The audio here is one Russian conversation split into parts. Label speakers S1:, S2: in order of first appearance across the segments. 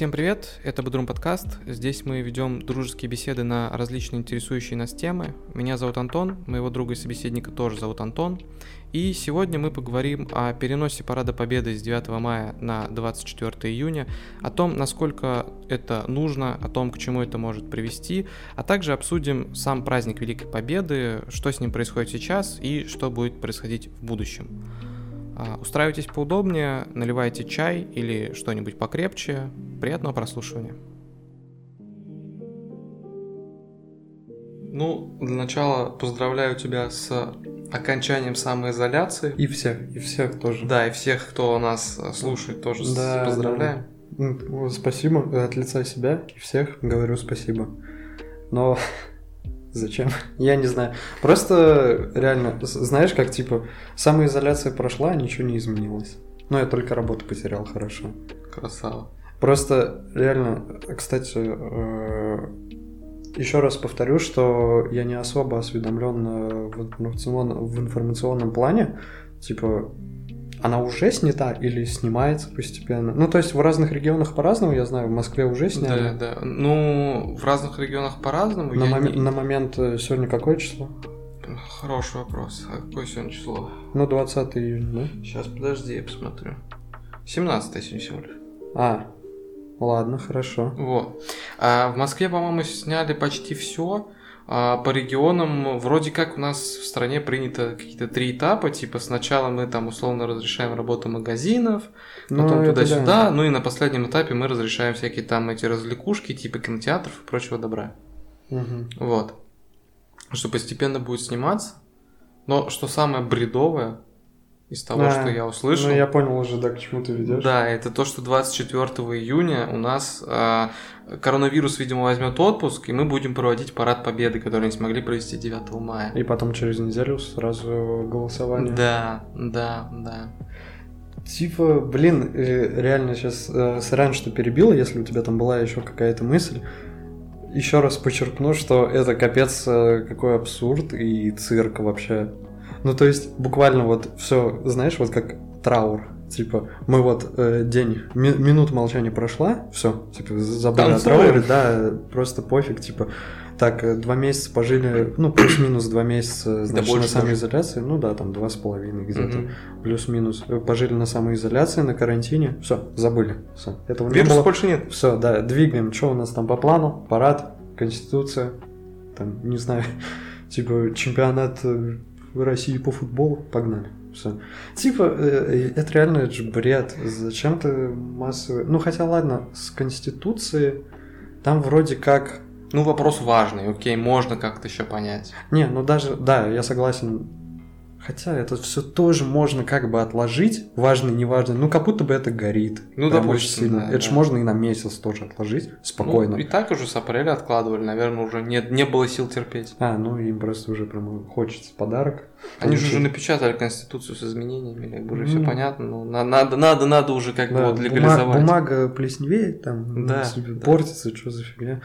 S1: Всем привет, это Бодрум подкаст. Здесь мы ведем дружеские беседы на различные интересующие нас темы. Меня зовут Антон, моего друга и собеседника тоже зовут Антон. И сегодня мы поговорим о переносе Парада Победы с 9 мая на 24 июня, о том, насколько это нужно, о том, к чему это может привести, а также обсудим сам праздник Великой Победы, что с ним происходит сейчас и что будет происходить в будущем. А, устраивайтесь поудобнее, наливайте чай или что-нибудь покрепче. Приятного прослушивания. Ну, для начала поздравляю тебя с окончанием самоизоляции.
S2: И всех, и всех тоже.
S1: Да, и всех, кто нас слушает, тоже да, поздравляем.
S2: Да. Спасибо от лица себя и всех говорю спасибо. Но Зачем? Я не знаю. Просто реально, знаешь, как типа самоизоляция прошла, а ничего не изменилось. Но я только работу потерял, хорошо.
S1: Красава.
S2: Просто реально, кстати, э, еще раз повторю, что я не особо осведомлен в информационном, в информационном плане. Типа, она уже снята или снимается постепенно? Ну, то есть в разных регионах по-разному, я знаю, в Москве уже сняли.
S1: Да, да. Ну, в разных регионах по-разному.
S2: На, мом... не... на момент э, сегодня какое число?
S1: Хороший вопрос. А какое сегодня число?
S2: Ну, 20 июня, да?
S1: Сейчас, подожди, я посмотрю. 17 сегодня всего лишь.
S2: А, ладно, хорошо.
S1: Вот. А в Москве, по-моему, сняли почти все. А по регионам вроде как у нас в стране принято какие-то три этапа, типа сначала мы там условно разрешаем работу магазинов, ну, потом туда-сюда, да. ну и на последнем этапе мы разрешаем всякие там эти развлекушки, типа кинотеатров и прочего добра.
S2: Угу.
S1: Вот. Что постепенно будет сниматься. Но что самое бредовое, из того, а, что я услышал.
S2: Ну, я понял уже, да, к чему ты ведешь.
S1: Да, это то, что 24 июня у нас э, коронавирус, видимо, возьмет отпуск, и мы будем проводить парад победы, который не смогли провести 9 мая.
S2: И потом через неделю сразу голосование.
S1: Да, да, да.
S2: Типа, блин, э, реально сейчас э, сорян, что перебил, если у тебя там была еще какая-то мысль. Еще раз подчеркну, что это капец э, какой абсурд и цирк вообще. Ну, то есть, буквально вот все, знаешь, вот как траур. Типа, мы вот э, день, ми, минут молчания прошла, все, типа, забыли о трауре, да, просто пофиг, типа, так, э, два месяца пожили, ну, плюс-минус два месяца, значит, на самоизоляции, ну да, там два с половиной где-то, угу. плюс-минус, э, пожили на самоизоляции, на карантине, все, забыли, все.
S1: Этого Вируса не было. больше нет.
S2: Все, да, двигаем, что у нас там по плану, парад, конституция, там, не знаю, типа, чемпионат э, в России по футболу, погнали. Все. Типа, э, э, это реально это же бред. Зачем ты массовый... Ну, хотя ладно, с Конституцией там вроде как...
S1: Ну, вопрос важный, окей, можно как-то еще понять.
S2: Не, ну даже, да, я согласен, Хотя это все тоже можно как бы отложить, важно, неважно. Ну, как будто бы это горит.
S1: Ну,
S2: допустим,
S1: очень сильно.
S2: Да, это да. же можно и на месяц тоже отложить спокойно. Ну,
S1: и так уже с апреля откладывали, наверное, уже нет, не было сил терпеть.
S2: А, ну им просто уже прям хочется подарок.
S1: Они же уже напечатали Конституцию с изменениями, как бы уже все понятно. Ну, надо, надо, надо уже как бы вот легализовать.
S2: Бумага плесневеет, там да. портится, что за фигня.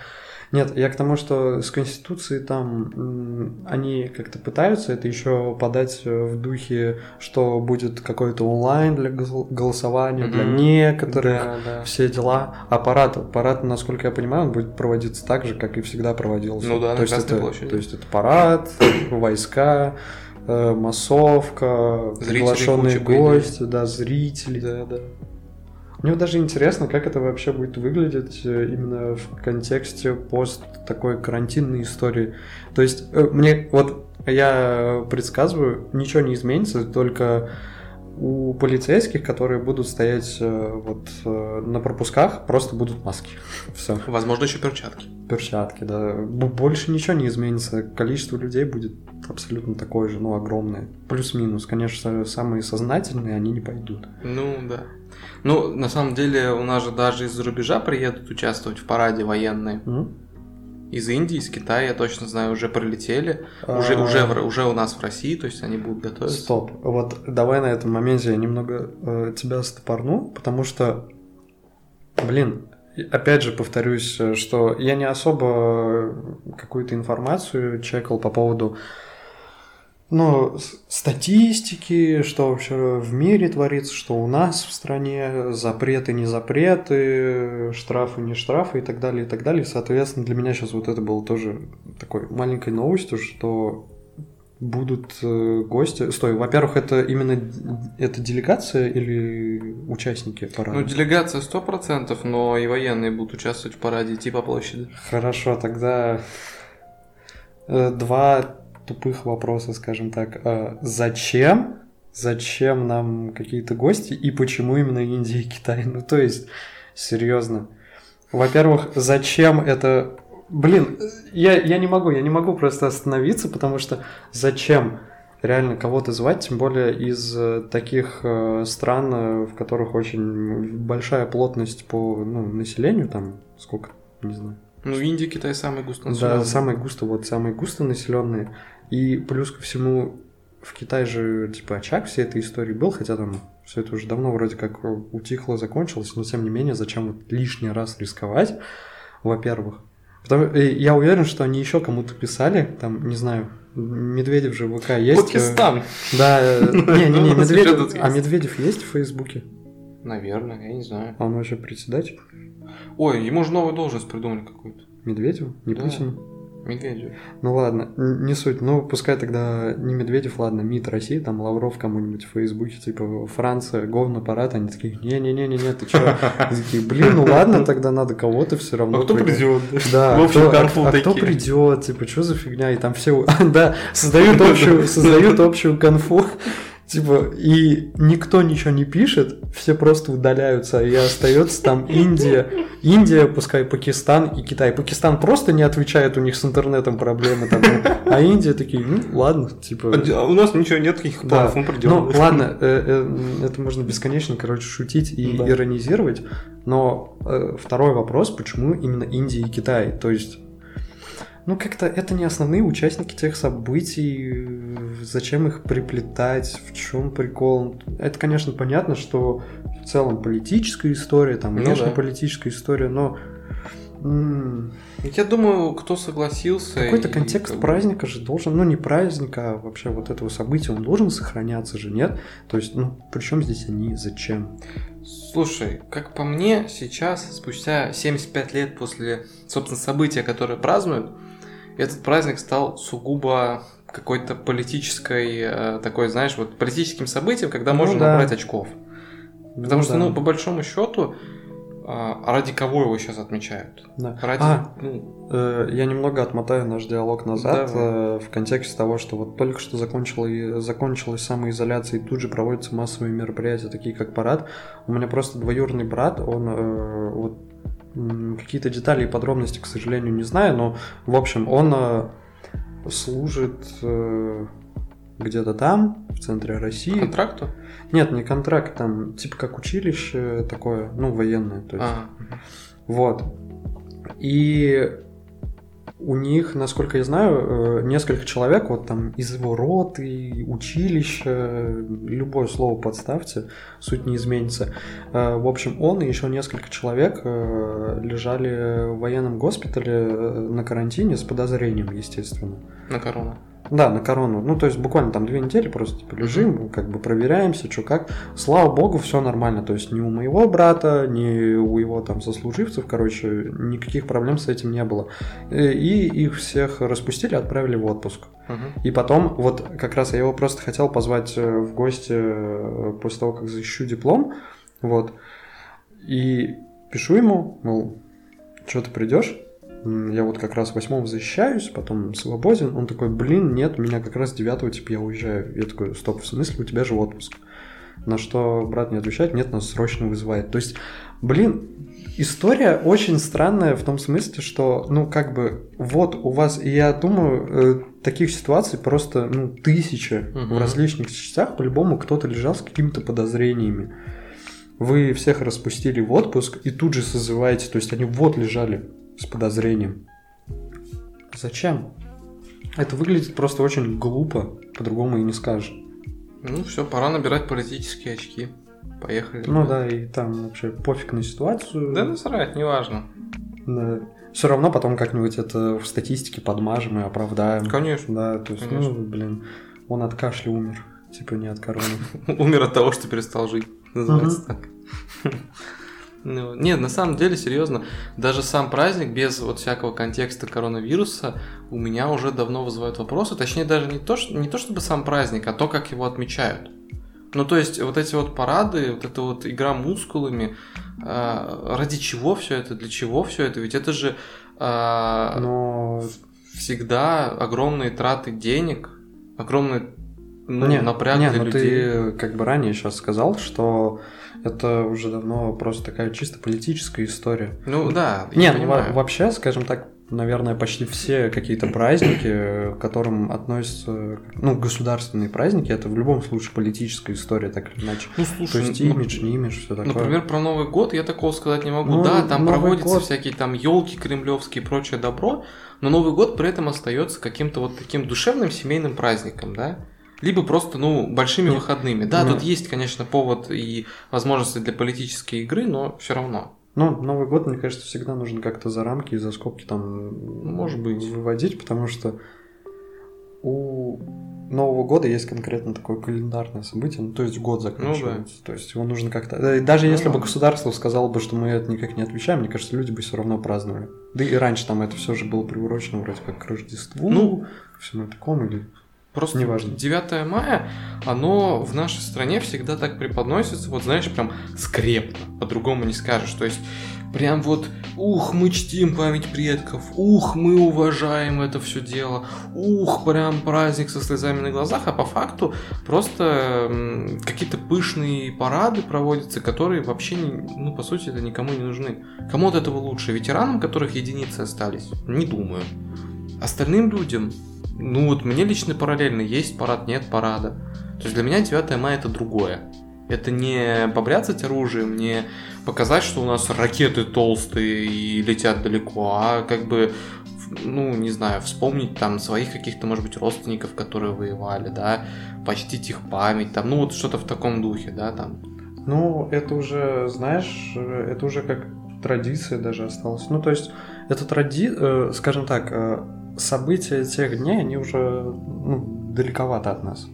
S2: Нет, я к тому, что с Конституцией там они как-то пытаются это еще подать в духе, что будет какой-то онлайн для голосования, mm-hmm. для некоторых, да, да. все дела. Аппарат, аппарат, насколько я понимаю, он будет проводиться так же, как и всегда проводился.
S1: Ну да,
S2: то
S1: на
S2: есть это,
S1: площади.
S2: То есть это парад, войска, э, массовка, приглашенные гости, да, зрители.
S1: Да, да.
S2: Мне даже интересно, как это вообще будет выглядеть э, именно в контексте пост такой карантинной истории. То есть, э, мне вот я предсказываю, ничего не изменится, только у полицейских, которые будут стоять э, вот на пропусках, просто будут маски. Все.
S1: Возможно, еще перчатки.
S2: Перчатки, да. Больше ничего не изменится. Количество людей будет абсолютно такое же, ну, огромное. Плюс-минус. Конечно, самые сознательные, они не пойдут.
S1: Ну, да. Ну, на самом деле, у нас же даже из-за рубежа приедут участвовать в параде военные.
S2: Mm?
S1: Из Индии, из Китая, я точно знаю, уже прилетели. А... Уже, уже, уже у нас в России, то есть они будут готовиться.
S2: Стоп. Вот давай на этом моменте я немного э, тебя стопорну, потому что, блин, опять же повторюсь, что я не особо какую-то информацию чекал по поводу ну, статистики, что вообще в мире творится, что у нас в стране, запреты, не запреты, штрафы, не штрафы и так далее, и так далее. Соответственно, для меня сейчас вот это было тоже такой маленькой новостью, что будут э, гости. Стой, во-первых, это именно это делегация или участники парада?
S1: Ну, делегация сто процентов, но и военные будут участвовать в параде, идти по площади.
S2: Хорошо, тогда э, два тупых вопроса, скажем так. Э, зачем? Зачем нам какие-то гости и почему именно Индия и Китай? Ну, то есть, серьезно. Во-первых, зачем это блин, я, я не могу, я не могу просто остановиться, потому что зачем реально кого-то звать, тем более из э, таких э, стран, э, в которых очень большая плотность по ну, населению, там сколько, не знаю.
S1: Ну, Индия, Китай самые густонаселенные.
S2: Да, самые густо, вот самые густонаселенные. И плюс ко всему, в Китае же, типа, очаг всей этой истории был, хотя там все это уже давно вроде как утихло, закончилось, но тем не менее, зачем вот лишний раз рисковать, во-первых. Потому, э, я уверен, что они еще кому-то писали, там, не знаю, Медведев же в ВК есть.
S1: Э, Пакистан.
S2: Да, э, не-не-не, Медведев, а Медведев есть в Фейсбуке?
S1: Наверное, я не знаю.
S2: А он вообще председатель?
S1: Ой, ему же новую должность придумали какую-то.
S2: Медведев? Не
S1: да.
S2: Путину?
S1: Медведев.
S2: Ну ладно, не суть. Ну, пускай тогда не Медведев, ладно, МИД России, там Лавров кому-нибудь в Фейсбуке, типа Франция, говно парад, они такие, не-не-не-не, ты чё? Они такие, блин, ну ладно, тогда надо кого-то все равно.
S1: А кто придет?
S2: Да,
S1: в общем,
S2: кто, а, а кто придет, типа, что за фигня? И там все, да, создают общую, создают общую конфу. Типа, и никто ничего не пишет, все просто удаляются, и остается там Индия. Индия, пускай Пакистан и Китай. Пакистан просто не отвечает, у них с интернетом проблемы там. А Индия такие, ну ладно, типа...
S1: А у нас ничего нет таких планов, да. мы придем.
S2: Ну ладно, э, э, это можно бесконечно, короче, шутить и да. иронизировать. Но э, второй вопрос, почему именно Индия и Китай? То есть ну, как-то это не основные участники тех событий, зачем их приплетать, в чем прикол. Это, конечно, понятно, что в целом политическая история, там, внешнеполитическая ну, да. история, но...
S1: Я думаю, кто согласился...
S2: Какой-то контекст как праздника же должен, ну не праздника, а вообще вот этого события, он должен сохраняться же, нет? То есть, ну, при чем здесь они, зачем?
S1: Слушай, как по мне, сейчас, спустя 75 лет после, собственно, события, которое празднуют, этот праздник стал сугубо какой-то политической, э, такой, знаешь, вот политическим событием, когда ну, можно да. набрать очков. Потому ну, что, да. ну, по большому счету, а ради кого его сейчас отмечают?
S2: Да.
S1: Ради,
S2: а, ну... э, я немного отмотаю наш диалог назад э, в контексте того, что вот только что закончила, закончилась самоизоляция и тут же проводятся массовые мероприятия, такие как парад. У меня просто двоюродный брат, он э, вот Какие-то детали и подробности, к сожалению, не знаю, но, в общем, он э, служит э, где-то там, в центре России.
S1: Контракту?
S2: Нет, не контракт, там типа как училище такое, ну, военное. То есть. А. Вот. И у них, насколько я знаю, э, несколько человек, вот там из его роты, училища, любое слово подставьте, суть не изменится. Э, в общем, он и еще несколько человек э, лежали в военном госпитале на карантине с подозрением, естественно.
S1: На корону.
S2: Да, на корону. Ну, то есть буквально там две недели просто типа лежим, как бы проверяемся, что как. Слава богу, все нормально. То есть ни у моего брата, ни у его там сослуживцев, короче, никаких проблем с этим не было. И их всех распустили, отправили в отпуск. uh И потом, вот как раз я его просто хотел позвать э, в гости э, после того, как защищу диплом. Вот. И пишу ему, мол, что ты придешь? Я вот как раз восьмого защищаюсь, потом свободен. Он такой, блин, нет, меня как раз девятого, типа, я уезжаю. Я такой, стоп, в смысле, у тебя же отпуск. На что брат не отвечает, нет, нас срочно вызывает. То есть, блин, история очень странная в том смысле, что, ну, как бы, вот у вас, и я думаю, э, таких ситуаций просто, ну, тысячи угу. в различных частях, по-любому кто-то лежал с какими-то подозрениями. Вы всех распустили в отпуск и тут же созываете, то есть они вот лежали с подозрением. Зачем? Это выглядит просто очень глупо, по-другому и не скажешь.
S1: Ну все, пора набирать политические очки. Поехали.
S2: Ну да, и там вообще пофиг на ситуацию.
S1: Да насрать, неважно.
S2: Да. Все равно потом как-нибудь это в статистике подмажем и оправдаем.
S1: Конечно.
S2: Да, то есть, ну, Конечно. ну, блин. Он от кашля умер. Типа не от короны.
S1: Умер от того, что перестал жить. Называется так. Ну, нет, на самом деле, серьезно, даже сам праздник без вот всякого контекста коронавируса у меня уже давно вызывает вопросы. Точнее, даже не то, что, не то чтобы сам праздник, а то, как его отмечают. Ну, то есть, вот эти вот парады, вот эта вот игра мускулами, э, ради чего все это, для чего все это? Ведь это же э,
S2: Но
S1: всегда огромные траты денег, огромные ну,
S2: не,
S1: напряг
S2: не,
S1: для
S2: ну
S1: людей.
S2: ты как бы ранее сейчас сказал, что это уже давно просто такая чисто политическая история.
S1: Ну да, я
S2: Нет, ну,
S1: понимаю.
S2: вообще, скажем так, наверное, почти все какие-то праздники, к которым относятся, ну, государственные праздники, это в любом случае политическая история, так или иначе.
S1: Ну,
S2: То
S1: слушай,
S2: есть
S1: ну,
S2: имидж, не имидж, все такое.
S1: Например, про Новый год я такого сказать не могу.
S2: Ну,
S1: да, там
S2: Новый
S1: проводятся
S2: год-
S1: всякие там елки кремлевские и прочее добро, но Новый год при этом остается каким-то вот таким душевным семейным праздником, да? Либо просто, ну, большими
S2: Ну,
S1: выходными. Да,
S2: ну.
S1: тут есть, конечно, повод и возможности для политической игры, но все равно.
S2: Ну, Новый год, мне кажется, всегда нужно как-то за рамки и за скобки там
S1: Может быть.
S2: выводить, потому что у Нового года есть конкретно такое календарное событие, ну, то есть год заканчивается. То есть его нужно как-то... да, и Даже
S1: Ну
S2: если бы
S1: да.
S2: государство сказало бы, что мы это никак не отвечаем, мне кажется, люди бы все равно праздновали. Да и раньше там это все же было приурочено вроде как к Рождеству,
S1: Ну,
S2: всему такому, или...
S1: Просто
S2: Неважно.
S1: 9 мая, оно в нашей стране всегда так преподносится, вот знаешь, прям скрепно, по-другому не скажешь. То есть прям вот, ух, мы чтим память предков, ух, мы уважаем это все дело, ух, прям праздник со слезами на глазах, а по факту просто какие-то пышные парады проводятся, которые вообще, ну, по сути, это никому не нужны. Кому от этого лучше? Ветеранам, которых единицы остались? Не думаю. Остальным людям, ну вот мне лично параллельно есть парад, нет парада. То есть для меня 9 мая это другое. Это не побряцать оружием, не показать, что у нас ракеты толстые и летят далеко, а как бы, ну, не знаю, вспомнить там своих каких-то, может быть, родственников, которые воевали, да, почтить их память, там, ну, вот что-то в таком духе, да, там.
S2: Ну, это уже, знаешь, это уже как традиция даже осталась. Ну, то есть, это тради... э, скажем так, э, события тех дней, они уже ну, далековато от нас.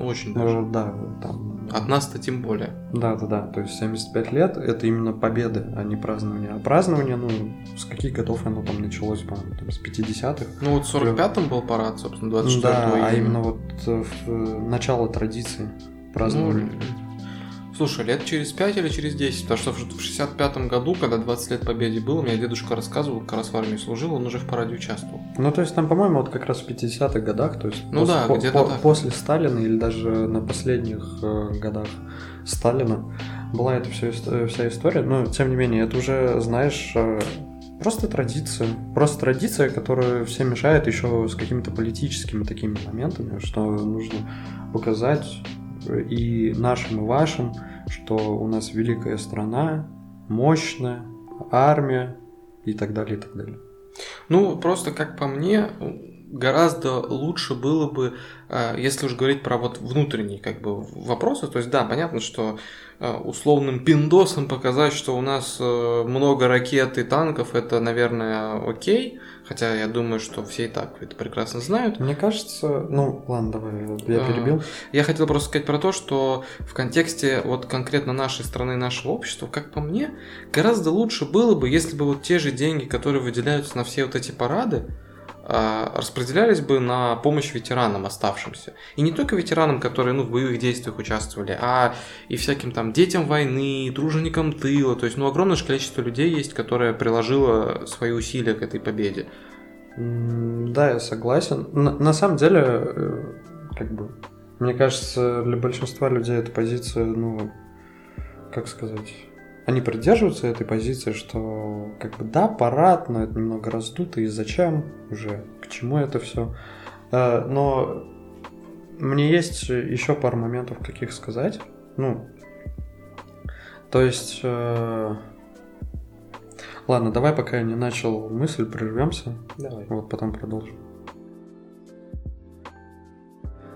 S1: Очень даже.
S2: Э, Да, там...
S1: От нас-то тем более.
S2: Да, да, да. То есть 75 лет это именно победы, а не празднование. А празднование, ну, с каких годов оно там началось, по-моему, там, с 50-х.
S1: Ну вот в 45-м был парад, собственно, 24
S2: да, а именно вот э, в, э, начало традиции праздновали.
S1: Ну, Слушай, лет через 5 или через 10, потому что в 65-м году, когда 20 лет победе было, мне дедушка рассказывал, как раз в армии служил, он уже в параде участвовал.
S2: Ну, то есть там, по-моему, вот как раз в 50-х годах, то есть
S1: Ну да,
S2: по-
S1: где-то
S2: по-
S1: так.
S2: после Сталина или даже на последних э, годах Сталина была эта вся, вся история, но тем не менее, это уже, знаешь, э, просто традиция. Просто традиция, которая всем мешает еще с какими-то политическими такими моментами, что нужно показать и нашим, и вашим, что у нас великая страна, мощная, армия и так далее, и так далее.
S1: Ну, просто как по мне, гораздо лучше было бы, э, если уж говорить про вот внутренние как бы вопросы, то есть да, понятно, что условным пиндосом показать, что у нас э, много ракет и танков, это, наверное, окей, хотя я думаю, что все и так это прекрасно знают.
S2: Мне кажется, ну ладно, давай, я
S1: А,
S2: перебил.
S1: Я хотел просто сказать про то, что в контексте вот конкретно нашей страны, нашего общества, как по мне, гораздо лучше было бы, если бы вот те же деньги, которые выделяются на все вот эти парады, распределялись бы на помощь ветеранам оставшимся. И не только ветеранам, которые ну, в боевых действиях участвовали, а и всяким там детям войны, труженикам тыла. То есть, ну, огромное же количество людей есть, которое приложило свои усилия к этой победе.
S2: Да, я согласен. На, на самом деле, э, как бы, мне кажется, для большинства людей эта позиция, ну, как сказать, они придерживаются этой позиции, что, как бы, да, парад, но это немного раздуто, и зачем уже, к чему это все. Но мне есть еще пару моментов, каких сказать. Ну, то есть... э, Ладно, давай, пока я не начал мысль, прервемся.
S1: Давай.
S2: Вот потом продолжим.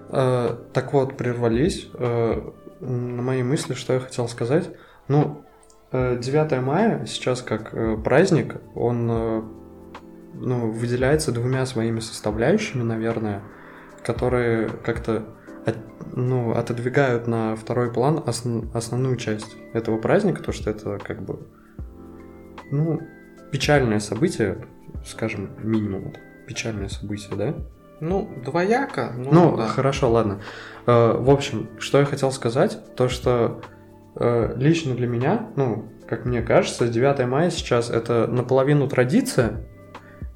S2: Э, так вот, прервались. Э, на мои мысли, что я хотел сказать. Ну, э, 9 мая сейчас как э, праздник, он э, ну, выделяется двумя своими составляющими, наверное, которые как-то от, ну, отодвигают на второй план основ, основную часть этого праздника, то что это как бы, ну, печальное событие, скажем, минимум. Печальное событие, да?
S1: Ну, двояко. Ну,
S2: Ну,
S1: да.
S2: хорошо, ладно. Э, в общем, что я хотел сказать, то что э, лично для меня, ну, как мне кажется, 9 мая сейчас это наполовину традиция,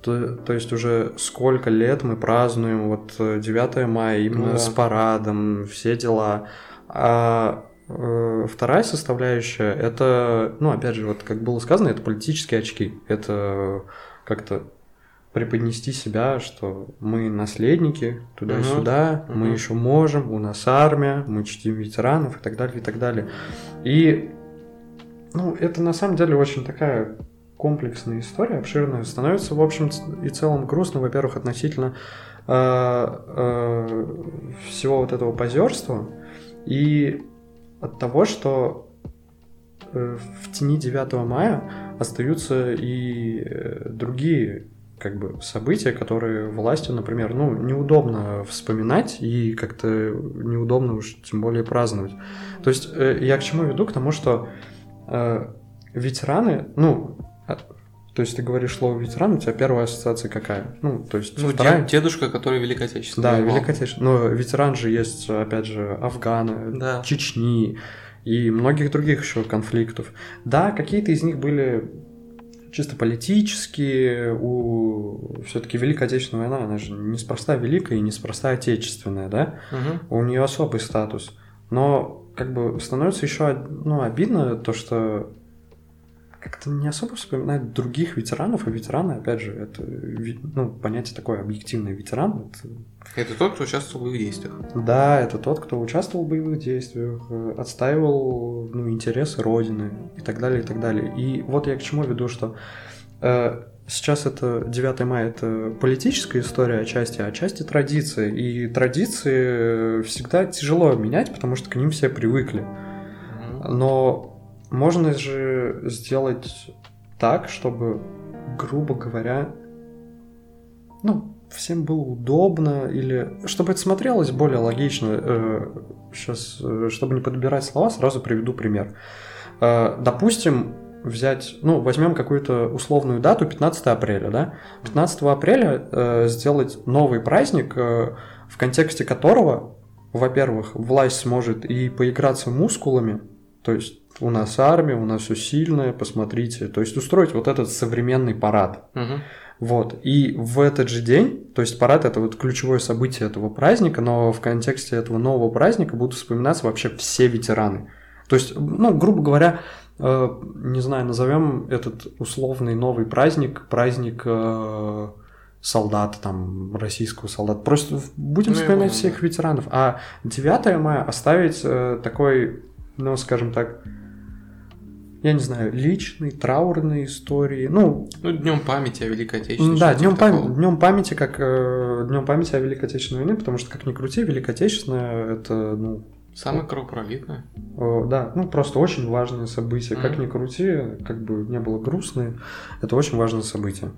S2: то, то есть уже сколько лет мы празднуем вот э, 9 мая именно
S1: Ну да.
S2: с парадом, все дела. А э, вторая составляющая, это, ну, опять же, вот как было сказано, это политические очки. Это как-то преподнести себя, что мы наследники туда-сюда, мы
S1: мгм.
S2: еще можем, у нас армия, мы чтим ветеранов и так далее, и так далее. И, ну, это на самом деле очень такая комплексная история, обширная. Становится, в общем и целом, грустно, во-первых, относительно э, э, всего вот этого позерства и от того, что э, в тени 9 мая остаются и э, другие как бы события, которые властью, например, ну, неудобно вспоминать и как-то неудобно уж тем более праздновать. То есть э, я к чему веду? К тому, что э, ветераны, ну, а, то есть ты говоришь слово ветеран, у тебя первая ассоциация какая? Ну, то есть
S1: Ну,
S2: вторая-
S1: дед- дедушка, который Великой Отечественной
S2: да,
S1: воевал.
S2: Великая Отечественная. Но ветеран же есть, опять же, Афганы,
S1: Да.
S2: Чечни и многих других еще конфликтов. Да, какие-то из них были чисто политические, у все-таки Великая Отечественная война, она же неспроста великая и неспроста отечественная, да?
S1: Мгм.
S2: у нее особый статус. Но как бы становится еще ну, обидно то, что как-то не особо вспоминают других ветеранов, а ветераны, опять же, это ну, понятие такое объективный ветеран. Это,
S1: Это тот, кто участвовал в боевых действиях.
S2: да, это тот, кто участвовал в боевых действиях, э, отстаивал ну, интересы Родины и так далее, и так далее. И вот я к чему веду, что э, сейчас это 9 мая это политическая история отчасти, а отчасти традиции. И традиции всегда тяжело менять, потому что к ним все привыкли. Но можно же сделать так, чтобы, грубо говоря, ну, всем было удобно, или чтобы это смотрелось более логично. Сейчас, чтобы не подбирать слова, сразу приведу пример. Э, Допустим, взять, ну, возьмем какую-то условную дату, 15 апреля, да? 15 апреля э, сделать новый праздник, э, в контексте которого, во-первых, власть сможет и поиграться мускулами, то есть у нас армия, у нас все сильное, посмотрите, то есть устроить вот этот современный парад.
S1: Мгм.
S2: Вот. И в этот же день, то есть парад это вот ключевое событие этого праздника, но в контексте этого нового праздника будут вспоминаться вообще все ветераны. То есть, ну, грубо говоря, э, не знаю, назовем этот условный новый праздник, праздник э, солдат, там, российского солдата. Просто будем
S1: Ну,
S2: вспоминать всех ветеранов. А 9 мая оставить э, такой, ну, скажем так, я не знаю, личной, траурной истории. Ну,
S1: Ну, днем памяти о Великой Отечественной.
S2: да, днем, пам- днем памяти, как э, днем памяти о Великой Отечественной войне, потому что, как ни крути, Великая Отечественная это, ну,
S1: Самое кровопролитное.
S2: э, да, ну просто очень важное событие. Как
S1: Мгм.
S2: ни крути, как бы не было грустное, это очень важное событие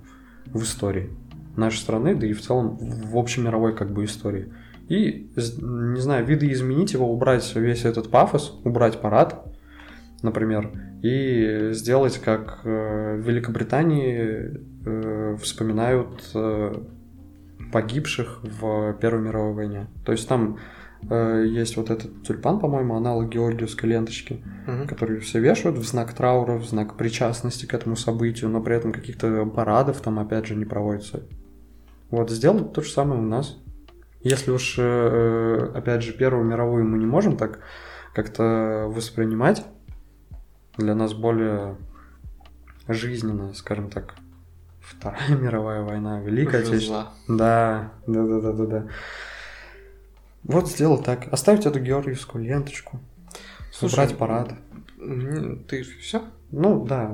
S2: в истории нашей страны, да и в целом в общемировой как бы истории. И, не знаю, видоизменить его, убрать весь этот пафос, убрать парад, например, и сделать, как э, в Великобритании э, вспоминают э, погибших в Первой мировой войне. То есть там есть вот этот тюльпан, по-моему, аналог георгиевской ленточки,
S1: Мгм.
S2: которые все вешают в знак траура, в знак причастности к этому событию, но при этом каких-то парадов там, опять же, не проводится. Вот, сделать то же самое у нас. Если уж, опять же, Первую мировую мы не можем так как-то воспринимать, для нас более жизненно, скажем так, Вторая мировая война, Великая Отечественная. Да, да, да, да, да, да. Вот сделать так. Оставить эту георгиевскую ленточку.
S1: Слушай,
S2: убрать парад.
S1: Ты все?
S2: Ну, да.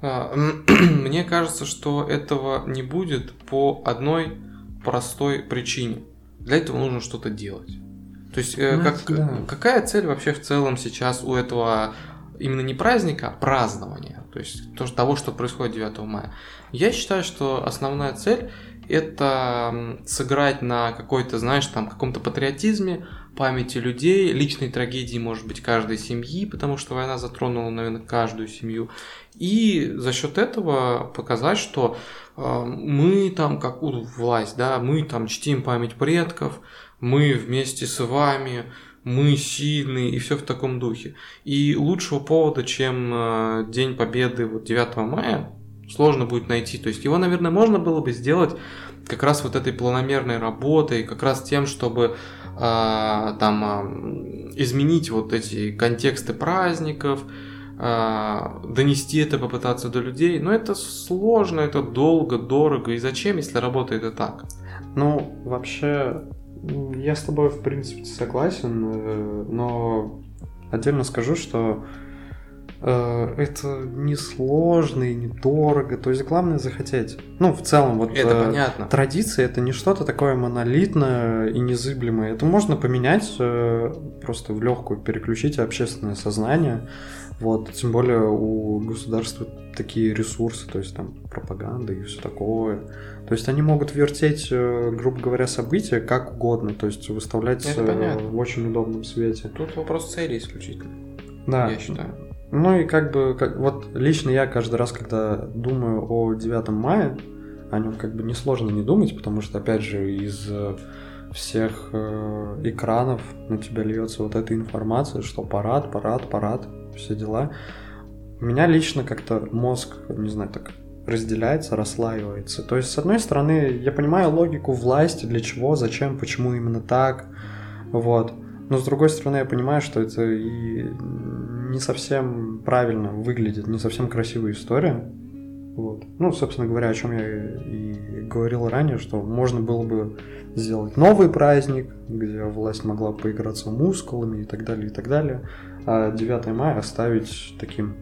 S1: А, Мне кажется, что этого не будет по одной простой причине. Для этого нужно что-то делать. То есть, э,
S2: Ну,
S1: как-
S2: да.
S1: какая цель вообще в целом сейчас у этого именно не праздника, а празднования? То есть, то, того, что происходит 9 мая. Я считаю, что основная цель это сыграть на какой-то, знаешь, там, каком-то патриотизме, памяти людей, личной трагедии, может быть, каждой семьи, потому что война затронула, наверное, каждую семью. И за счет этого показать, что э, мы там, как власть, да, мы там чтим память предков, мы вместе с вами, мы сильные и все в таком духе. И лучшего повода, чем э, День Победы вот 9 мая, сложно будет найти. То есть его, наверное, можно было бы сделать как раз вот этой планомерной работой, как раз тем, чтобы э, там э, изменить вот эти контексты праздников, э, донести это, попытаться до людей. Но это сложно, это долго, дорого. И зачем, если работает и так?
S2: Ну, вообще, я с тобой, в принципе, согласен, э, но отдельно скажу, что Э, это не сложно и недорого. То есть главное захотеть. Ну, в целом, вот
S1: это э, понятно.
S2: традиция это не что-то такое монолитное и незыблемое. Это можно поменять, э, просто в легкую переключить общественное сознание. Вот, тем более у государства такие ресурсы, то есть там пропаганда и все такое. То есть они могут вертеть, грубо говоря, события как угодно, то есть выставлять в очень удобном свете.
S1: Тут вопрос цели исключительно.
S2: Да.
S1: Я считаю.
S2: Ну и как бы, как, вот лично я каждый раз, когда думаю о 9 мая, о нем как бы несложно не думать, потому что, опять же, из э, всех э, экранов на тебя льется вот эта информация, что парад, парад, парад, все дела. У меня лично как-то мозг, не знаю, так разделяется, расслаивается. То есть, с одной стороны, я понимаю логику власти, для чего, зачем, почему именно так, вот. Но с другой стороны, я понимаю, что это и не совсем правильно выглядит, не совсем красивая история. Вот. Ну, собственно говоря, о чем я и говорил ранее, что можно было бы сделать новый праздник, где власть могла поиграться мускулами и так далее, и так далее. А 9 мая оставить таким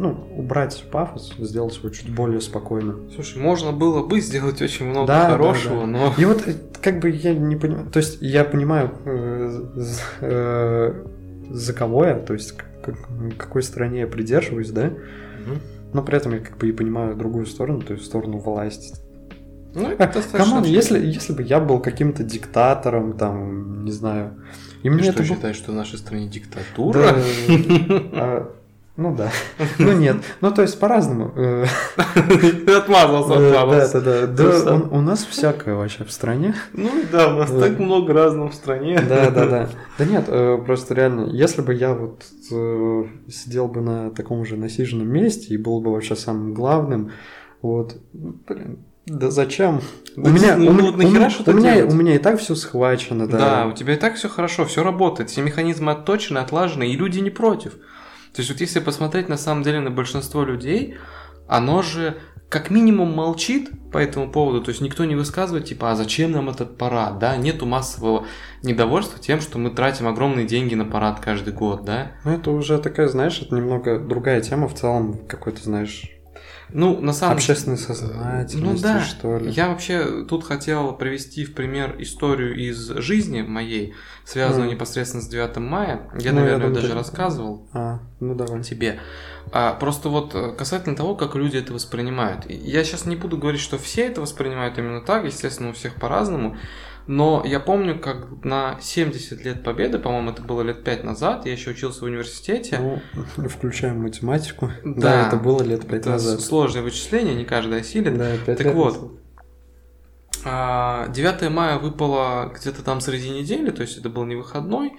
S2: ну, убрать пафос, сделать его чуть более спокойным.
S1: Слушай, можно было бы сделать очень много да, хорошего,
S2: да, да.
S1: но...
S2: И вот, как бы, я не понимаю, то есть, я понимаю, э, э, за кого я, то есть как, какой стране я придерживаюсь, да, угу. но при этом я как бы и понимаю другую сторону, то есть сторону власти. Ну, это достаточно... Come on, если, если бы я был каким-то диктатором, там, не знаю...
S1: И мне что, это считаешь, что в нашей стране диктатура?
S2: А, ну да. Ну нет. Ну то есть по-разному. Э.
S1: Отмазался от
S2: Да, да, да. Да, у нас всякое вообще в стране.
S1: Ну да, у нас так много разного в стране.
S2: Да, да, да. Да нет, э, просто реально, если бы я вот э, сидел бы на таком же насиженном месте и был бы вообще самым главным, вот, блин, да зачем?
S1: у меня, ну, у, ну, нахера
S2: у, у, меня, у меня и так все схвачено, да.
S1: Да, у тебя и так все хорошо, все работает, все механизмы отточены, отлажены, и люди не против. То есть вот если посмотреть на самом деле на большинство людей, оно же как минимум молчит по этому поводу, то есть никто не высказывает, типа, а зачем нам этот парад, да, нету массового недовольства тем, что мы тратим огромные деньги на парад каждый год, да.
S2: Ну, это уже такая, знаешь, это немного другая тема в целом, какой-то, знаешь,
S1: ну, на самом
S2: Общественной сознательности,
S1: ну, да.
S2: что ли.
S1: Я вообще тут хотел привести в пример историю из жизни моей, связанную mm. непосредственно с 9 мая. Я, ну, наверное, я даже ты... рассказывал
S2: а, ну, давай.
S1: тебе. А, просто вот э, касательно того, как люди это воспринимают. Я сейчас не буду говорить, что все это воспринимают именно так, естественно, у всех по-разному. Но я помню, как на 70 лет победы, по-моему, это было лет 5 назад, я еще учился в университете.
S2: Ну, включаем математику. Да, да это было лет 5 это назад.
S1: Сложное вычисление, не каждый осилит.
S2: Да, 5
S1: так
S2: лет
S1: вот, назад. 9 а, мая выпало где-то там среди недели, то есть это был не выходной.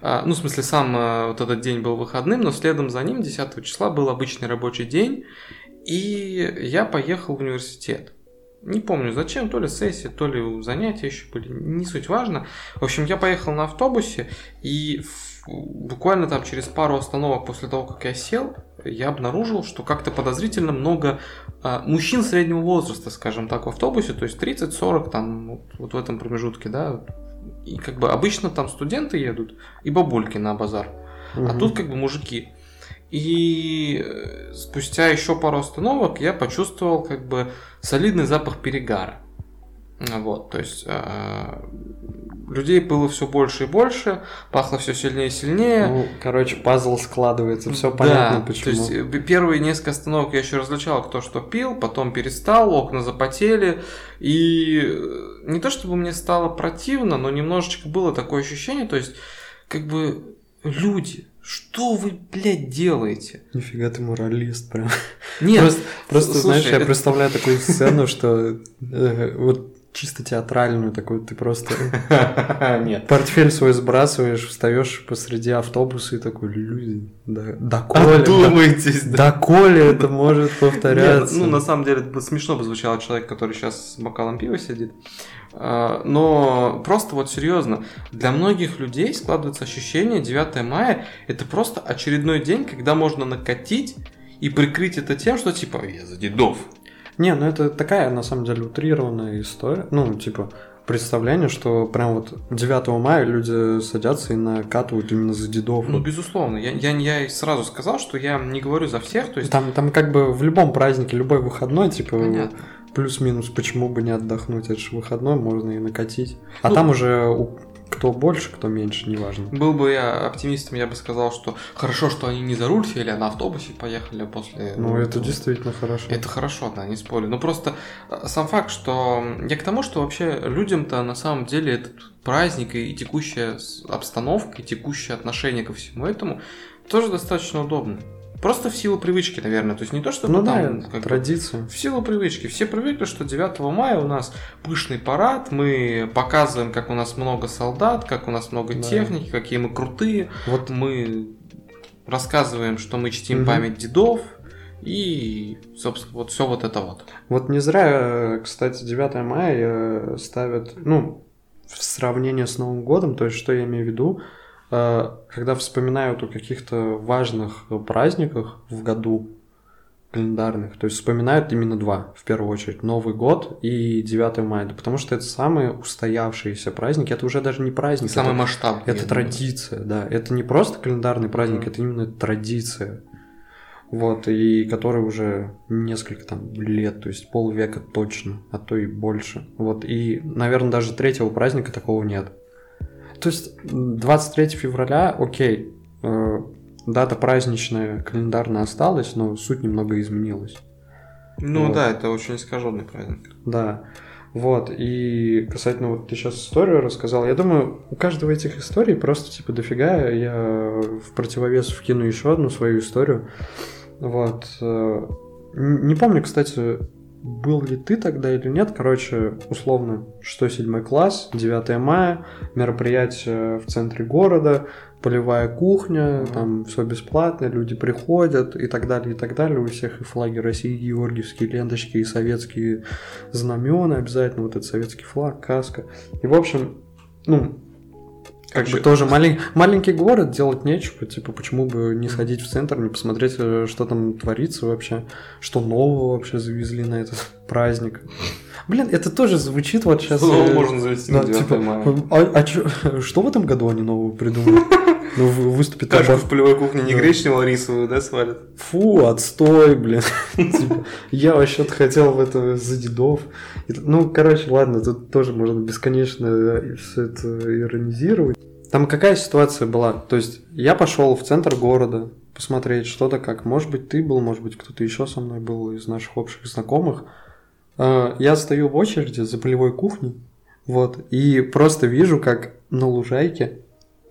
S1: А, ну, в смысле, сам а, вот этот день был выходным, но следом за ним, 10 числа, был обычный рабочий день, и я поехал в университет. Не помню зачем, то ли сессия, то ли занятия еще были, не суть важно. В общем, я поехал на автобусе, и буквально там через пару остановок после того, как я сел, я обнаружил, что как-то подозрительно много а, мужчин среднего возраста, скажем так, в автобусе, то есть 30-40, там, вот, вот в этом промежутке, да, и как бы обычно там студенты едут и бабульки на базар, угу. а тут как бы мужики. И э, спустя еще пару остановок я почувствовал как бы солидный запах перегара. Вот, то есть э, людей было все больше и больше, пахло все сильнее и сильнее.
S2: Ну, короче, пазл складывается, все понятно почему.
S1: То есть э, первые несколько остановок я еще различал, кто что пил, потом перестал, окна запотели. И э, не то чтобы мне стало противно, но немножечко было такое ощущение, то есть, как бы люди, что вы, блядь, делаете?
S2: Нифига ты моралист, прям.
S1: Нет,
S2: просто, просто
S1: слушай,
S2: знаешь, я
S1: это-
S2: представляю такую сцену, что э, вот чисто театральную такую, ты просто
S1: Нет.
S2: портфель свой сбрасываешь, встаешь посреди автобуса и такой, люди, да, доколе,
S1: Одумайтесь,
S2: да, доколе это может повторяться.
S1: Нет, ну, на самом деле, смешно бы звучало человек, который сейчас с бокалом пива сидит. А, Но просто вот серьезно, для многих людей складывается ощущение 9 мая это просто очередной день, когда можно накатить и прикрыть это тем, что типа я за дедов.
S2: Не, ну это такая, на самом деле, утрированная история. Ну, типа, представление, что прям вот 9 мая люди садятся и накатывают именно за дедов.
S1: Ну, безусловно, я, я, я сразу сказал, что я не говорю за всех, то есть
S2: Там, там как бы в любом празднике, любой выходной, типа,
S1: понятно.
S2: Плюс-минус, почему бы не отдохнуть, это же выходной, можно и накатить. А
S1: Ну-
S2: там уже у- кто больше, кто меньше, неважно.
S1: Был бы я оптимистом, я бы сказал, что хорошо, что они не за руль сели, а на автобусе поехали после...
S2: Ну, это действительно хорошо.
S1: Это хорошо, да, не спорю. Но просто э, сам факт, что я к тому, что вообще людям-то на самом деле этот праздник и текущая обстановка, и текущее отношение ко всему этому тоже достаточно удобно. Просто в силу привычки, наверное. То есть не то, что
S2: Ну да,
S1: там
S2: это
S1: как
S2: традиция.
S1: в силу привычки. Все привыкли, что 9 мая у нас пышный парад, мы показываем, как у нас много солдат, как у нас много
S2: Да.
S1: техники, какие мы крутые.
S2: Вот
S1: Мы рассказываем, что мы чтим
S2: Мгм.
S1: память дедов. И, собственно, вот все вот это вот.
S2: Вот не зря, э, кстати, 9 мая э, ставят, ну, в сравнении с Новым годом, то есть что я имею в виду, когда вспоминают о каких-то важных праздниках в году календарных, то есть вспоминают именно два, в первую очередь, Новый год и 9 мая, потому что это самые устоявшиеся праздники, это уже даже не праздник,
S1: Самый
S2: это,
S1: масштабный.
S2: это
S1: думаю.
S2: традиция, да, это не просто календарный праздник,
S1: Мгм.
S2: это именно традиция. Вот, и который уже несколько там лет, то есть полвека точно, а то и больше. Вот, и, наверное, даже третьего праздника такого нет. То есть 23 февраля, окей, э, дата праздничная календарно осталась, но суть немного изменилась.
S1: Ну
S2: Вот.
S1: да, это очень искаженный праздник.
S2: Да. Вот, и касательно вот ты сейчас историю рассказал, я думаю, у каждого этих историй просто типа дофига, я в противовес вкину еще одну свою историю. Вот. э, Не помню, кстати, был ли ты тогда или нет, короче, условно, 6-7 класс, 9 мая, мероприятие в центре города, полевая кухня,
S1: Мгм.
S2: там все бесплатно, люди приходят и так далее, и так далее. У всех и флаги России, и георгиевские ленточки, и советские знамена обязательно, вот этот советский флаг, каска. И, в общем, ну, как
S1: Короче,
S2: бы тоже малень- маленький город, делать нечего, типа, почему бы не сходить в центр, не посмотреть, э, что там творится вообще, что нового вообще завезли на этот праздник. Блин, это тоже звучит вот сейчас...
S1: Снова можно завести на 9 мая.
S2: а, а чё- что в этом году они нового придумали? Ну, вы- выступит
S1: Кашку
S2: Аббас-
S1: в полевой кухне не
S2: Да.
S1: гречневую, а рисовую, да, свалят?
S2: Фу, отстой, блин. Типа, Я вообще-то хотел в это за дедов. Ну, короче, ладно, тут тоже можно бесконечно все это иронизировать. Там какая ситуация была? То есть я пошел в центр города посмотреть что-то как. Может быть, ты был, может быть, кто-то еще со мной был из наших общих знакомых. А, Я стою в очереди за полевой кухней, вот, и просто вижу, как на лужайке,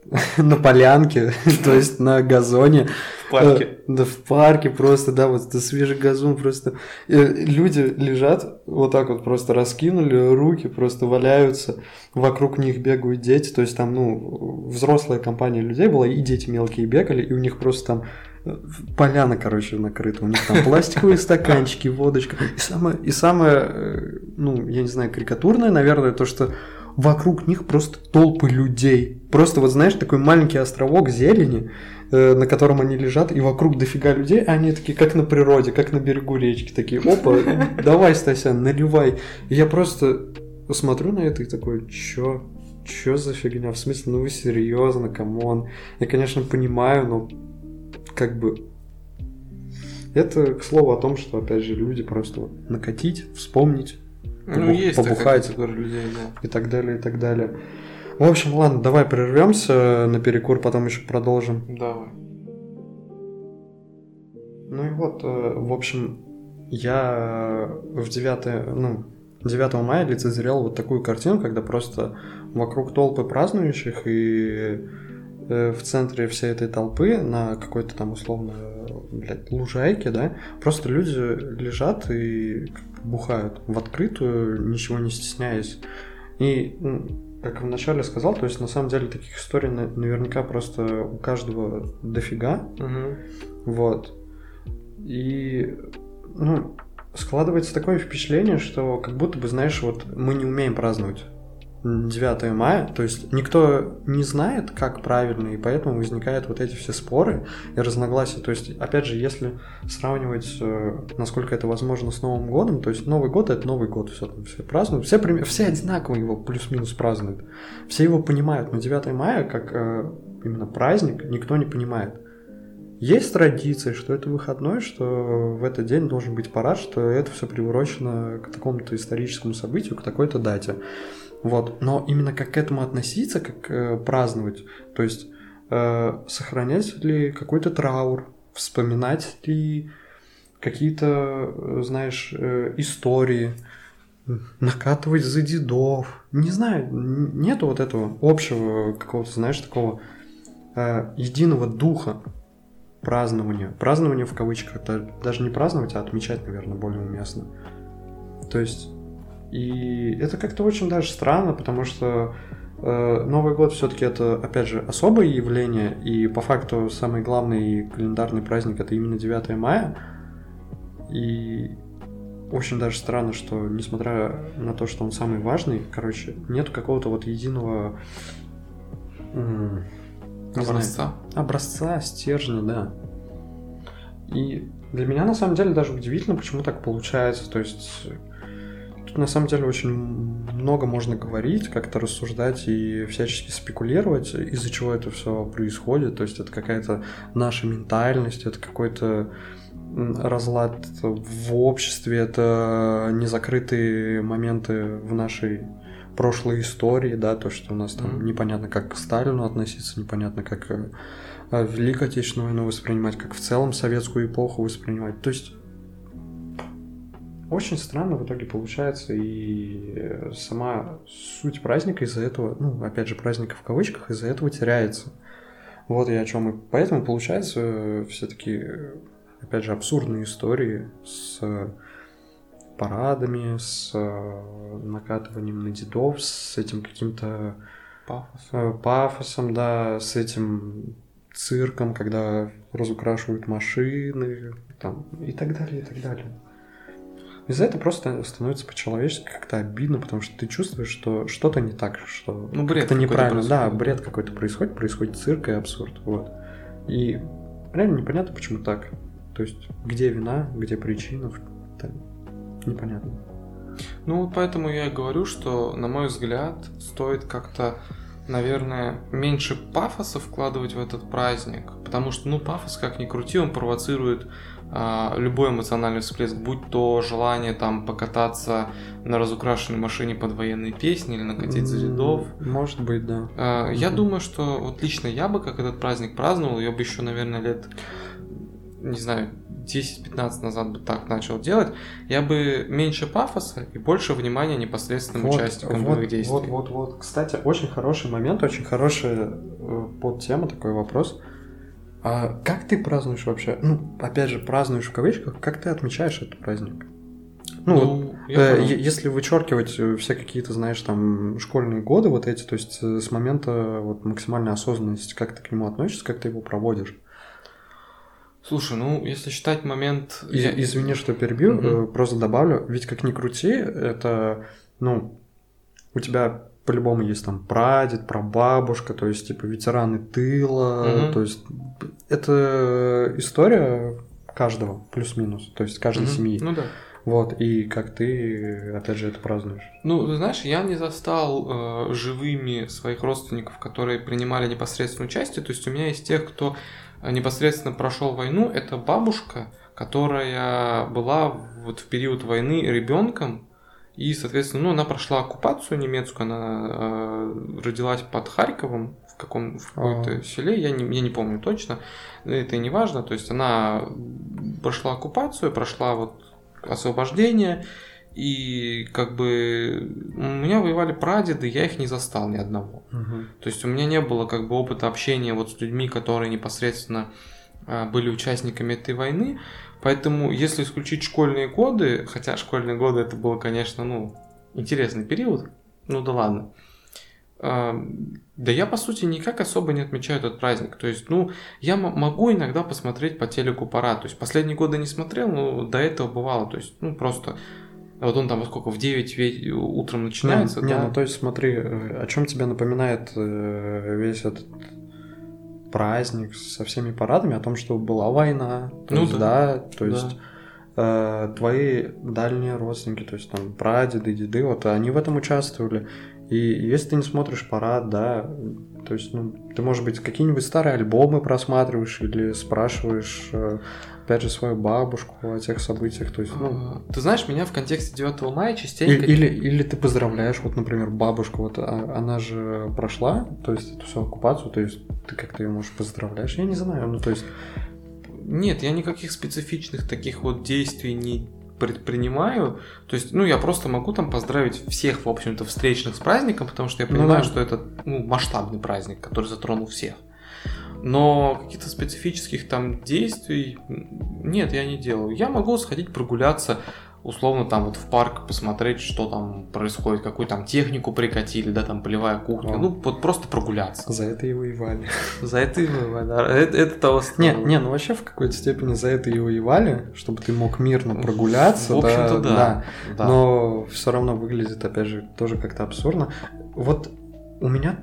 S2: на полянке, то есть на газоне,
S1: В парке.
S2: Э, Да, в парке просто, да, вот это свежий газон просто. Э, Люди лежат, вот так вот просто раскинули руки, просто валяются, вокруг них бегают дети, то есть там, ну, взрослая компания людей была, и дети мелкие бегали, и у них просто там поляна, короче, накрыта, у них там пластиковые стаканчики, водочка. И самое, и самое, э, ну, я не знаю, карикатурное, наверное, то, что вокруг них просто толпы людей. Просто вот знаешь, такой маленький островок зелени, э, на котором они лежат, и вокруг дофига людей, а они такие, как на природе, как на берегу речки, такие, опа, давай, Стасян, наливай. И я просто смотрю на это и такой, чё? Чё за фигня? В смысле, ну вы серьезно, come on. Я, конечно, понимаю, но как бы... Это, к слову, о том, что, опять же, люди просто накатить, вспомнить,
S1: ну,
S2: побух-
S1: есть
S2: побухать
S1: людей, да.
S2: и так далее, и так далее. В общем, ладно, давай прервемся на перекур, потом еще продолжим.
S1: Давай.
S2: Ну и вот, э, в общем, я в 9, ну, 9 мая лицезрел вот такую картину, когда просто вокруг толпы празднующих и в центре всей этой толпы на какой-то там условно, блядь, лужайке, да, просто люди лежат и бухают в открытую, ничего не стесняясь. И, ну, как вначале сказал, то есть на самом деле таких историй на- наверняка просто у каждого дофига,
S1: Мгм.
S2: вот. И, ну, складывается такое впечатление, что как будто бы, знаешь, вот мы не умеем праздновать 9 мая, то есть никто не знает, как правильно, и поэтому возникают вот эти все споры и разногласия. То есть, опять же, если сравнивать, э, насколько это возможно, с Новым годом, то есть Новый год это Новый год, все, все празднуют, все, все одинаково его плюс-минус празднуют, все его понимают, но 9 мая, как э, именно праздник, никто не понимает. Есть традиция, что это выходной, что в этот день должен быть парад, что это все приурочено к такому-то историческому событию, к такой-то дате. Вот. Но именно как к этому относиться, как э, праздновать, то есть э, сохранять ли какой-то траур, вспоминать ли какие-то, э, знаешь, э, истории, накатывать за дедов. Не знаю, нету вот этого общего какого-то, знаешь, такого э, единого духа празднования. Празднование в кавычках, да- даже не праздновать, а отмечать, наверное, более уместно. То есть, и это как-то очень даже странно, потому что э, Новый год все-таки это, опять же, особое явление, и по факту самый главный календарный праздник это именно 9 мая. И очень даже странно, что несмотря на то, что он самый важный, короче, нету какого-то вот единого не знаю,
S1: Образца.
S2: образца, стержня, да. И для меня на самом деле даже удивительно, почему так получается. То есть тут на самом деле очень много можно говорить, как-то рассуждать и всячески спекулировать, из-за чего это все происходит. То есть это какая-то наша ментальность, это какой-то разлад в обществе, это незакрытые моменты в нашей прошлой истории, да, то, что у нас там
S1: Мгм.
S2: непонятно, как к Сталину относиться, непонятно, как э, Великую Отечественную войну воспринимать, как в целом советскую эпоху воспринимать. То есть очень странно в итоге получается, и э, сама суть праздника из-за этого, ну, опять же, праздника в кавычках, из-за этого теряется. Вот я о чем. И поэтому получается все такие, опять же, абсурдные истории с парадами, с э, накатыванием на дедов, с этим каким-то
S1: Пафос.
S2: э, пафосом, да, с этим цирком, когда разукрашивают машины, там, и так далее, и так далее. Из-за этого просто становится по-человечески как-то обидно, потому что ты чувствуешь, что что-то не так, что
S1: Ну, бред какой-то
S2: неправильно. Да, бред какой-то происходит, происходит цирк и абсурд. Вот. И реально непонятно, почему так. То есть, где вина, где причина, это непонятно.
S1: Ну, вот поэтому я и говорю, что, на мой взгляд, стоит как-то, наверное, меньше пафоса вкладывать в этот праздник. Потому что, ну, пафос, как ни крути, он провоцирует а, любой эмоциональный всплеск, будь то желание там покататься на разукрашенной машине под военные песни или накатить за рядов.
S2: Может быть, да.
S1: А, Я
S2: Мгм.
S1: думаю, что вот лично я бы, как этот праздник праздновал, я бы еще, наверное, лет, не знаю, 10-15 назад бы так начал делать, я бы меньше пафоса и больше внимания непосредственным участникам
S2: вот,
S1: боевых действий.
S2: Вот, вот, вот. Кстати, очень хороший момент, очень хорошая э, подтема, такой вопрос. А как ты празднуешь вообще? Ну, опять же, празднуешь в кавычках, как ты отмечаешь этот праздник? Ну, вот,
S1: я
S2: э, если вычеркивать э, все какие-то, знаешь, там школьные годы вот эти, то есть э, с момента вот максимальной осознанности, как ты к нему относишься, как ты его проводишь?
S1: Слушай, ну, если считать момент...
S2: И- Извини, что перебью,
S1: Мгм.
S2: э, просто добавлю. Ведь как ни крути, это, ну, у тебя по-любому есть там прадед, прабабушка, то есть типа ветераны тыла,
S1: Мгм.
S2: то есть это история каждого плюс-минус, то есть каждой
S1: Мгм.
S2: семьи.
S1: Ну да.
S2: Вот, и как ты, опять же, это празднуешь.
S1: Ну, ты знаешь, я не застал э, живыми своих родственников, которые принимали непосредственное участие. То есть у меня есть тех, кто непосредственно прошел войну. Это бабушка, которая была вот в период войны ребенком И, соответственно, ну, она прошла оккупацию немецкую, она э, родилась под Харьковом в каком в какой-то
S2: А.
S1: селе, я не, я не помню точно, это и не важно, то есть она прошла оккупацию, прошла вот освобождение, и как бы у меня воевали прадеды, я их не застал ни одного.
S2: Мгм.
S1: То есть у меня не было как бы опыта общения вот с людьми, которые непосредственно а, были участниками этой войны. Поэтому, если исключить школьные годы, хотя школьные годы это было, конечно, ну, интересный период, ну да ладно. а, Да я, по сути, никак особо не отмечаю этот праздник. То есть, ну, я могу иногда посмотреть по телеку парад. То есть, последние годы не смотрел, но до этого бывало. То есть, ну, просто... Вот он там во сколько, в 9 ве- утром начинается,
S2: не,
S1: да?
S2: ну то есть смотри, э, о чем тебе напоминает э, весь этот праздник со всеми парадами, о том, что была война, то
S1: Ну
S2: есть,
S1: да,
S2: да, то есть э, твои дальние родственники, то есть там прадеды, деды, вот они в этом участвовали. И если ты не смотришь парад, да, то есть, ну, ты, может быть, какие-нибудь старые альбомы просматриваешь или спрашиваешь, э, опять же, свою бабушку о тех событиях, то есть, ну,
S1: А, Ты знаешь, меня в контексте 9 мая частенько...
S2: Или, или ты поздравляешь, вот, например, бабушку, вот а- она же прошла, то есть эту всю оккупацию, то есть ты как-то ее, можешь, поздравляешь, я не знаю, ну, то есть,
S1: Нет, я никаких специфичных таких вот действий не предпринимаю. То есть, ну, я просто могу там поздравить всех, в общем-то, встречных с праздником, потому что я
S2: Ну
S1: понимаю,
S2: да.
S1: что это ну, масштабный праздник, который затронул всех. Но каких-то специфических там действий нет, я не делаю. Я могу сходить прогуляться, условно, там вот в парк, посмотреть, что там происходит, какую там технику прикатили, да, там полевая кухня.
S2: О.
S1: Ну, вот просто прогуляться.
S2: за это и воевали.
S1: За это и воевали, да. это, это того
S2: Не,
S1: стоило.
S2: не, ну вообще в какой-то степени за это и воевали, чтобы ты мог мирно прогуляться,
S1: В общем-то, да. Да.
S2: но все равно выглядит, опять же, тоже как-то абсурдно. Вот у меня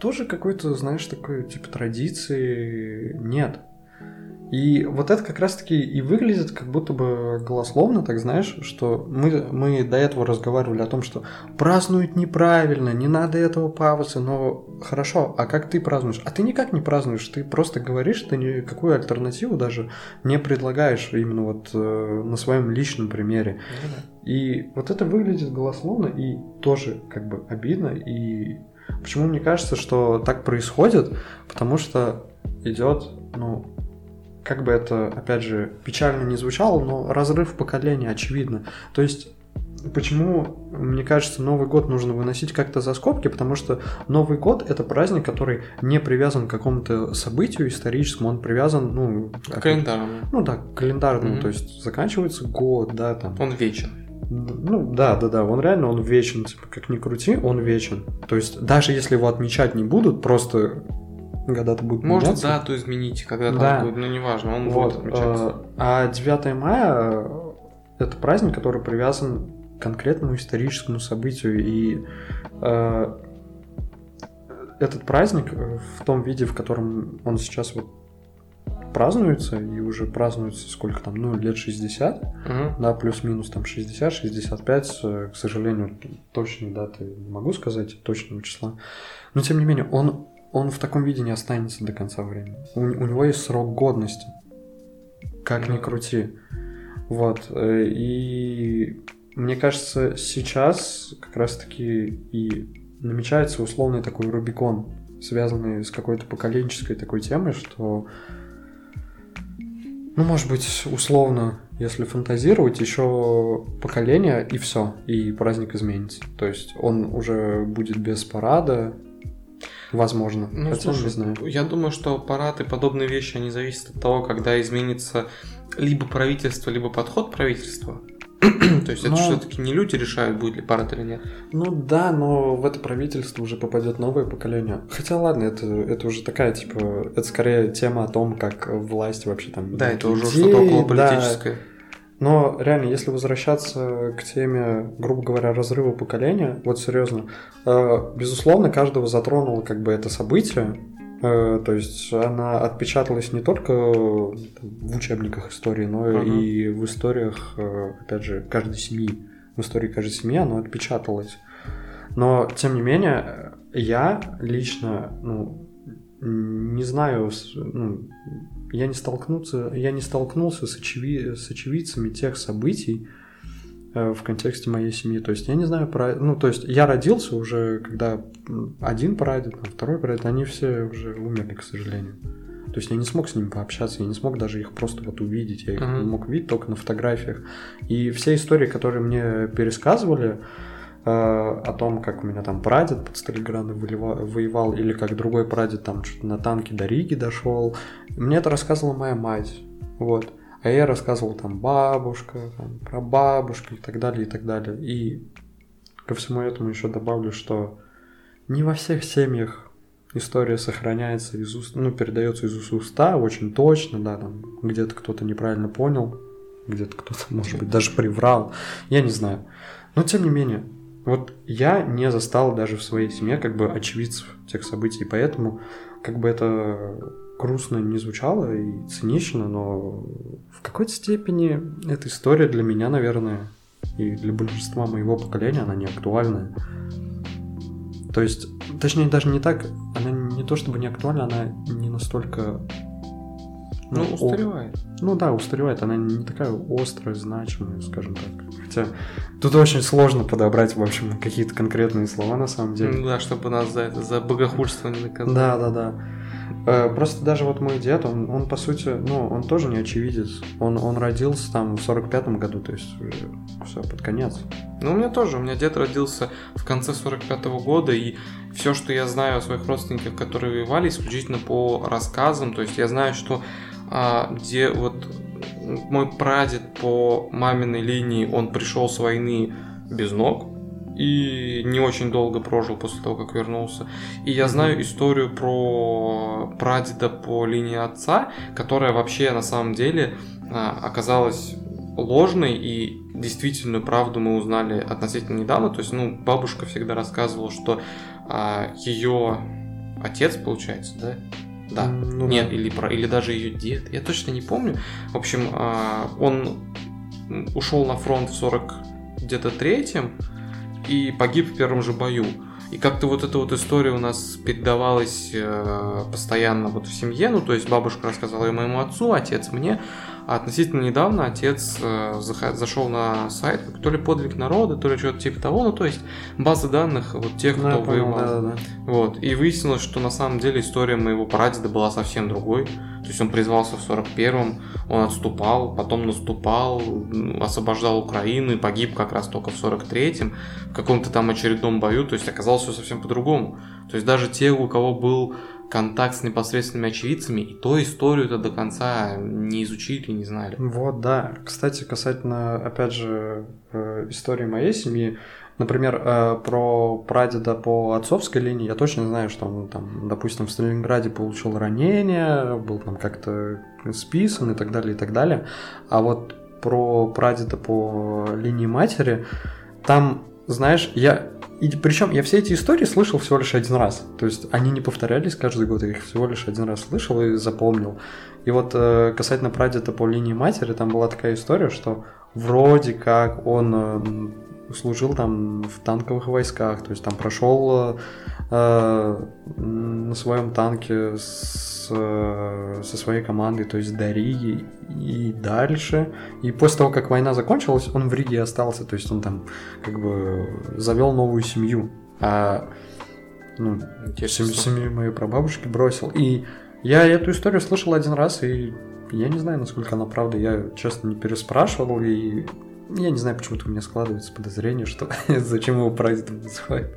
S2: тоже какой-то, знаешь, такой типа традиции нет. И вот это как раз-таки и выглядит как будто бы голословно, так знаешь, что мы, мы до этого разговаривали о том, что празднуют неправильно, не надо этого паваться, но хорошо, а как ты празднуешь? А ты никак не празднуешь, ты просто говоришь, ты никакую альтернативу даже не предлагаешь именно вот э, на своем личном примере. И вот это выглядит голословно и тоже как бы обидно. И почему мне кажется, что так происходит? Потому что идет, ну, как бы это, опять же, печально не звучало, но разрыв поколения очевидно. То есть Почему, мне кажется, Новый год нужно выносить как-то за скобки, потому что Новый год это праздник, который не привязан к какому-то событию историческому, он привязан, ну, как-
S1: Календарно.
S2: ну да, к календарному,
S1: Мгм.
S2: то есть заканчивается год, да, там.
S1: Он вечен.
S2: Ну да, да, да, он реально, он вечен, типа, как ни крути, он вечен. То есть даже если его отмечать не будут, просто года-то будут
S1: Может
S2: меняться.
S1: дату изменить, когда там
S2: Да.
S1: будет, но неважно, он
S2: Вот,
S1: будет отмечаться.
S2: э, а 9 мая э, это праздник, который привязан к конкретному историческому событию. И э, этот праздник в том виде, в котором он сейчас вот празднуется, и уже празднуется сколько там, ну, лет 60,
S1: Мгм.
S2: да, плюс-минус там 60-65, э, к сожалению, точной даты не могу сказать, точного числа. Но тем не менее, он, он в таком виде не останется до конца времени. У, у него есть срок годности. Как ни крути. Вот. э, И мне кажется, сейчас как раз-таки и намечается условный такой Рубикон, связанный с какой-то поколенческой такой темой, что ну, может быть, условно, если фантазировать, еще поколение и все, и праздник изменится. То есть он уже будет без парада, возможно.
S1: Ну,
S2: Хотя
S1: слушай,
S2: не знаю.
S1: я думаю, что парад и подобные вещи, они зависят от того, когда изменится либо правительство, либо подход правительства. То есть это
S2: Ну.
S1: все-таки не люди решают, будет ли парад или нет.
S2: Ну да, но в это правительство уже попадет новое поколение. Хотя ладно, это, это уже такая, типа, это скорее тема о том, как власть вообще там...
S1: Да, это уже что-то около
S2: да.
S1: политическое.
S2: Но реально, если возвращаться к теме, грубо говоря, разрыва поколения, вот серьезно, э, безусловно, каждого затронуло как бы это событие. Э, то есть она отпечаталась не только э, в учебниках истории, но
S1: Мгм.
S2: и в историях, э, опять же, каждой семьи. В истории каждой семьи оно отпечаталось. Но, тем не менее, я лично, ну, не знаю, ну, я не столкнуться, я не столкнулся с, очеви- с очевидцами тех событий, в контексте моей семьи. То есть я не знаю про... Ну, то есть я родился уже, когда один прадед, второй прадед, они все уже умерли, к сожалению. То есть я не смог с ними пообщаться, я не смог даже их просто вот увидеть. Я их uh-huh. мог видеть только на фотографиях. И все истории, которые мне пересказывали, э, о том, как у меня там прадед под Сталинградом воевал, или как другой прадед там что-то на танке до Риги дошел. Мне это рассказывала моя мать. Вот. А я рассказывал там бабушка, там, про бабушку и так далее, и так далее. И ко всему этому еще добавлю, что не во всех семьях история сохраняется из уст, ну, передается из уст уста очень точно, да, там где-то кто-то неправильно понял, где-то кто-то, может быть, даже приврал, я не знаю. Но тем не менее, вот я не застал даже в своей семье как бы очевидцев тех событий, поэтому как бы это грустно не звучало и цинично, но в какой-то степени эта история для меня, наверное, и для большинства моего поколения, она не актуальная. То есть, точнее, даже не так, она не то чтобы не актуальна, она не настолько...
S1: Ну, ну устаревает.
S2: О... Ну да, устаревает, она не такая острая, значимая, скажем так. Хотя тут очень сложно подобрать, в общем, какие-то конкретные слова на самом деле.
S1: Ну да, чтобы нас за это, за богохульство не наказали.
S2: Да, да, да. Э, просто даже вот мой дед, он, он по сути, ну, он тоже не очевидец. Он, он родился там в 45-м году, то есть уже все, под конец.
S1: Ну, у меня тоже. У меня дед родился в конце 45-го года, и все, что я знаю о своих родственниках, которые воевали, исключительно по рассказам. То есть я знаю, что а, где вот мой прадед по маминой линии, он пришел с войны без ног, и не очень долго прожил после того, как вернулся. И я знаю историю про прадеда по линии отца, которая вообще на самом деле а, оказалась ложной и действительную правду мы узнали относительно недавно. То есть, ну, бабушка всегда рассказывала, что а, ее отец, получается, да? Да. Ну, Нет, да. или, или даже ее дед. Я точно не помню. В общем, а, он ушел на фронт в 40 где-то третьем, и погиб в первом же бою. И как-то вот эта вот история у нас передавалась э, постоянно вот в семье, ну то есть бабушка рассказала и моему отцу, отец мне, а относительно недавно отец э, зашел на сайт, то ли подвиг народа, то ли что-то типа того, ну то есть база данных вот тех, кто ну, воевал. Да, да. Вот, и выяснилось, что на самом деле история моего прадеда была совсем другой. То есть он призвался в 41-м, он отступал, потом наступал, освобождал Украину и погиб как раз только в 43-м, в каком-то там очередном бою, то есть оказалось все совсем по-другому. То есть даже те, у кого был контакт с непосредственными очевидцами, и то историю-то до конца не изучили, не знали.
S2: Вот, да. Кстати, касательно, опять же, э, истории моей семьи, Например, э, про прадеда по отцовской линии я точно знаю, что он там, допустим, в Сталинграде получил ранение, был там как-то списан и так далее, и так далее. А вот про прадеда по линии матери, там, знаешь, я... И причем я все эти истории слышал всего лишь один раз. То есть они не повторялись каждый год, я их всего лишь один раз слышал и запомнил. И вот э, касательно прадеда по линии матери, там была такая история, что вроде как он э, служил там в танковых войсках, то есть там прошел э, на своем танке с, э, со своей командой, то есть до Риги и дальше. И после того, как война закончилась, он в Риге остался, то есть он там как бы завел новую семью. А ну, семью, семью моей прабабушки бросил. И я эту историю слышал один раз, и я не знаю, насколько она правда. Я, честно, не переспрашивал, и я не знаю, почему-то у меня складывается подозрение, что зачем его прадедом называют.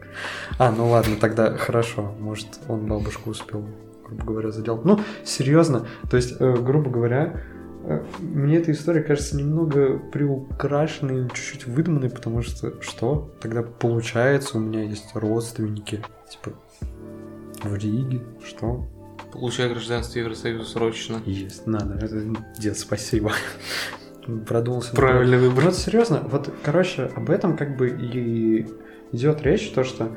S2: А, ну ладно, тогда хорошо. Может, он бабушку успел, грубо говоря, заделать. Ну, серьезно, то есть, э, грубо говоря, э, мне эта история кажется немного приукрашенной, чуть-чуть выдуманной, потому что что? Тогда получается, у меня есть родственники, типа, в Риге, что?
S1: Получай гражданство Евросоюза срочно.
S2: Есть, надо. Дед, спасибо продумался.
S1: Правильный выбор.
S2: Вот серьезно, вот, короче, об этом как бы и идет речь, то что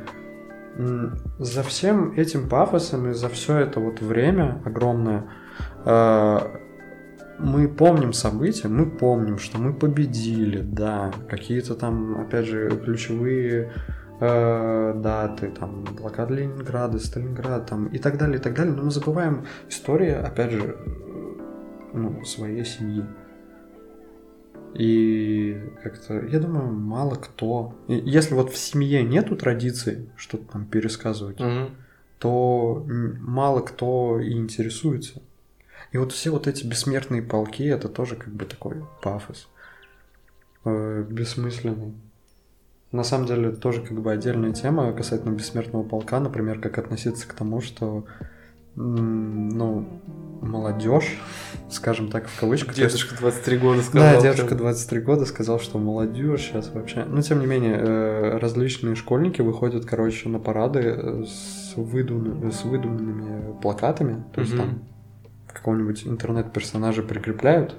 S2: за всем этим пафосом и за все это вот время огромное э, мы помним события, мы помним, что мы победили, да, какие-то там, опять же, ключевые э, даты, там, блокада Ленинграда, Сталинград, там, и так далее, и так далее, но мы забываем историю, опять же, ну, своей семьи. И как-то, я думаю, мало кто. И Если вот в семье нету традиции что-то там пересказывать,
S1: Мгм.
S2: то мало кто и интересуется. И вот все вот эти бессмертные полки, это тоже как бы такой пафос. э, бессмысленный. На самом деле, тоже как бы отдельная тема касательно бессмертного полка, например, как относиться к тому, что ну, молодежь, скажем так, в кавычках. то есть-
S1: Дедушка 23 года
S2: да,
S1: сказал.
S2: дедушка
S1: прям.
S2: 23 года сказал, что молодежь сейчас вообще... Ну, тем не менее, э, различные школьники выходят, короче, на парады э, с, выдуманными, с выдуманными плакатами. То есть там какого-нибудь интернет-персонажа прикрепляют,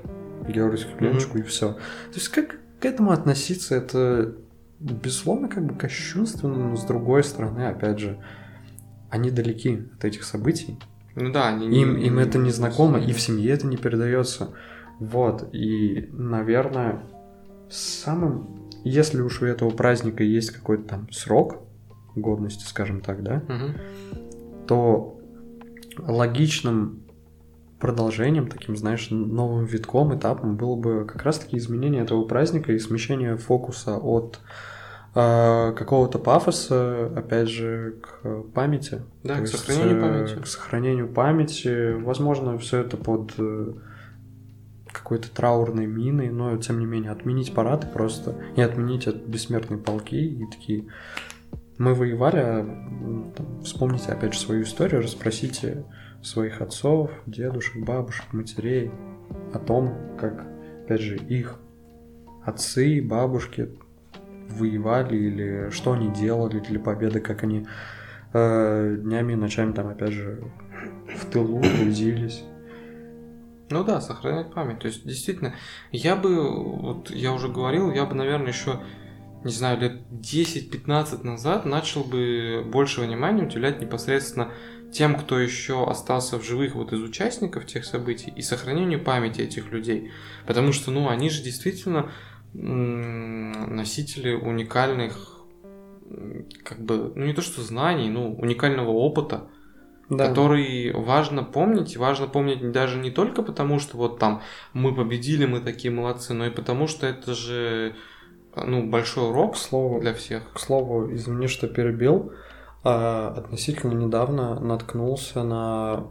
S2: георгиевскую
S1: Мгм.
S2: пленочку и все. То есть как к этому относиться? Это, безусловно, как бы кощунственно, но с другой стороны, опять же, они далеки от этих событий.
S1: Ну да, они не-
S2: Им, им это не знакомо, и в семье это не передается. Вот, и, наверное, самым... Если уж у этого праздника есть какой-то там срок годности, скажем так, да,
S1: Мгм.
S2: то логичным продолжением, таким, знаешь, новым витком, этапом было бы как раз-таки изменение этого праздника и смещение фокуса от э, какого-то пафоса, опять же, к памяти.
S1: Да,
S2: То
S1: к
S2: есть,
S1: сохранению
S2: э,
S1: памяти.
S2: К сохранению памяти. Возможно, все это под э, какой-то траурной миной, но тем не менее отменить парады просто и отменить от бессмертной полки и такие. Мы воевали, а, там, вспомните опять же свою историю, расспросите своих отцов, дедушек, бабушек, матерей о том, как, опять же, их отцы, бабушки воевали или что они делали для победы, как они э, днями и ночами там, опять же, в тылу трудились.
S1: Ну да, сохранять память. То есть, действительно, я бы, вот я уже говорил, я бы, наверное, еще, не знаю, лет 10-15 назад начал бы больше внимания уделять непосредственно тем, кто еще остался в живых вот из участников тех событий и сохранению памяти этих людей. Потому что, ну, они же действительно носители уникальных, как бы, ну не то что знаний, ну, уникального опыта,
S2: Да.
S1: который важно помнить. и Важно помнить даже не только потому, что вот там мы победили, мы такие молодцы, но и потому, что это же ну, большой урок
S2: К слову,
S1: для всех.
S2: К слову, извини, что перебил. а, относительно недавно наткнулся на,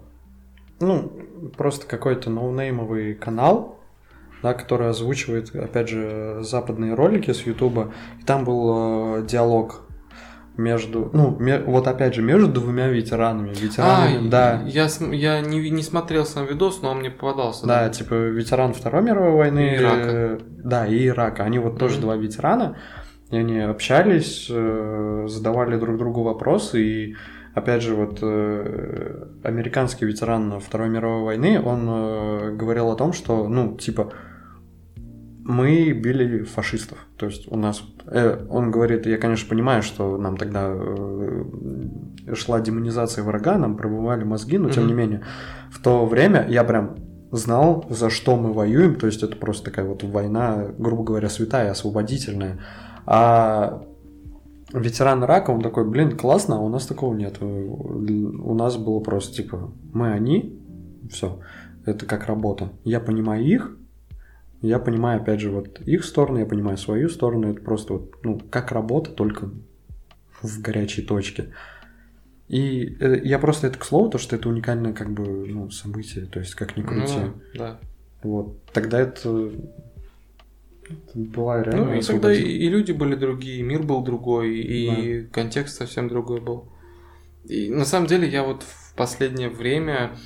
S2: ну, просто какой-то ноунеймовый канал, да, который озвучивает, опять же, западные ролики с Ютуба. И там был э, диалог между, ну, ме- вот опять же, между двумя ветеранами. Ветеранами,
S1: а,
S2: да.
S1: Я, я не, не смотрел сам видос, но он мне попадался.
S2: Да, типа ветеран Второй мировой войны.
S1: И Ирака.
S2: э, Да, и Ирака. Они вот тоже
S1: Мгм.
S2: два ветерана. И они общались, э, задавали друг другу вопросы. И опять же, вот э, американский ветеран Второй мировой войны, он э, говорил о том, что, ну, типа, мы били фашистов. То есть у нас... э, он говорит, я, конечно, понимаю, что нам тогда э, шла демонизация врага, нам пробывали мозги, но тем
S1: Мгм.
S2: не менее, в то время я прям знал, за что мы воюем. То есть это просто такая вот война, грубо говоря, святая, освободительная. А ветеран рака, он такой, блин, классно, а у нас такого нет. У нас было просто типа, мы они, все, это как работа. Я понимаю их, я понимаю, опять же, вот их сторону, я понимаю свою сторону, это просто вот, ну, как работа, только в горячей точке. И э, я просто это к слову, то, что это уникальное как бы ну, событие, то есть как ни
S1: Ну
S2: крути.
S1: да.
S2: Вот. Тогда это, это была реально
S1: Ну и тогда и, и люди были другие, и мир был другой, и контекст совсем другой был. И на самом деле я вот в последнее время,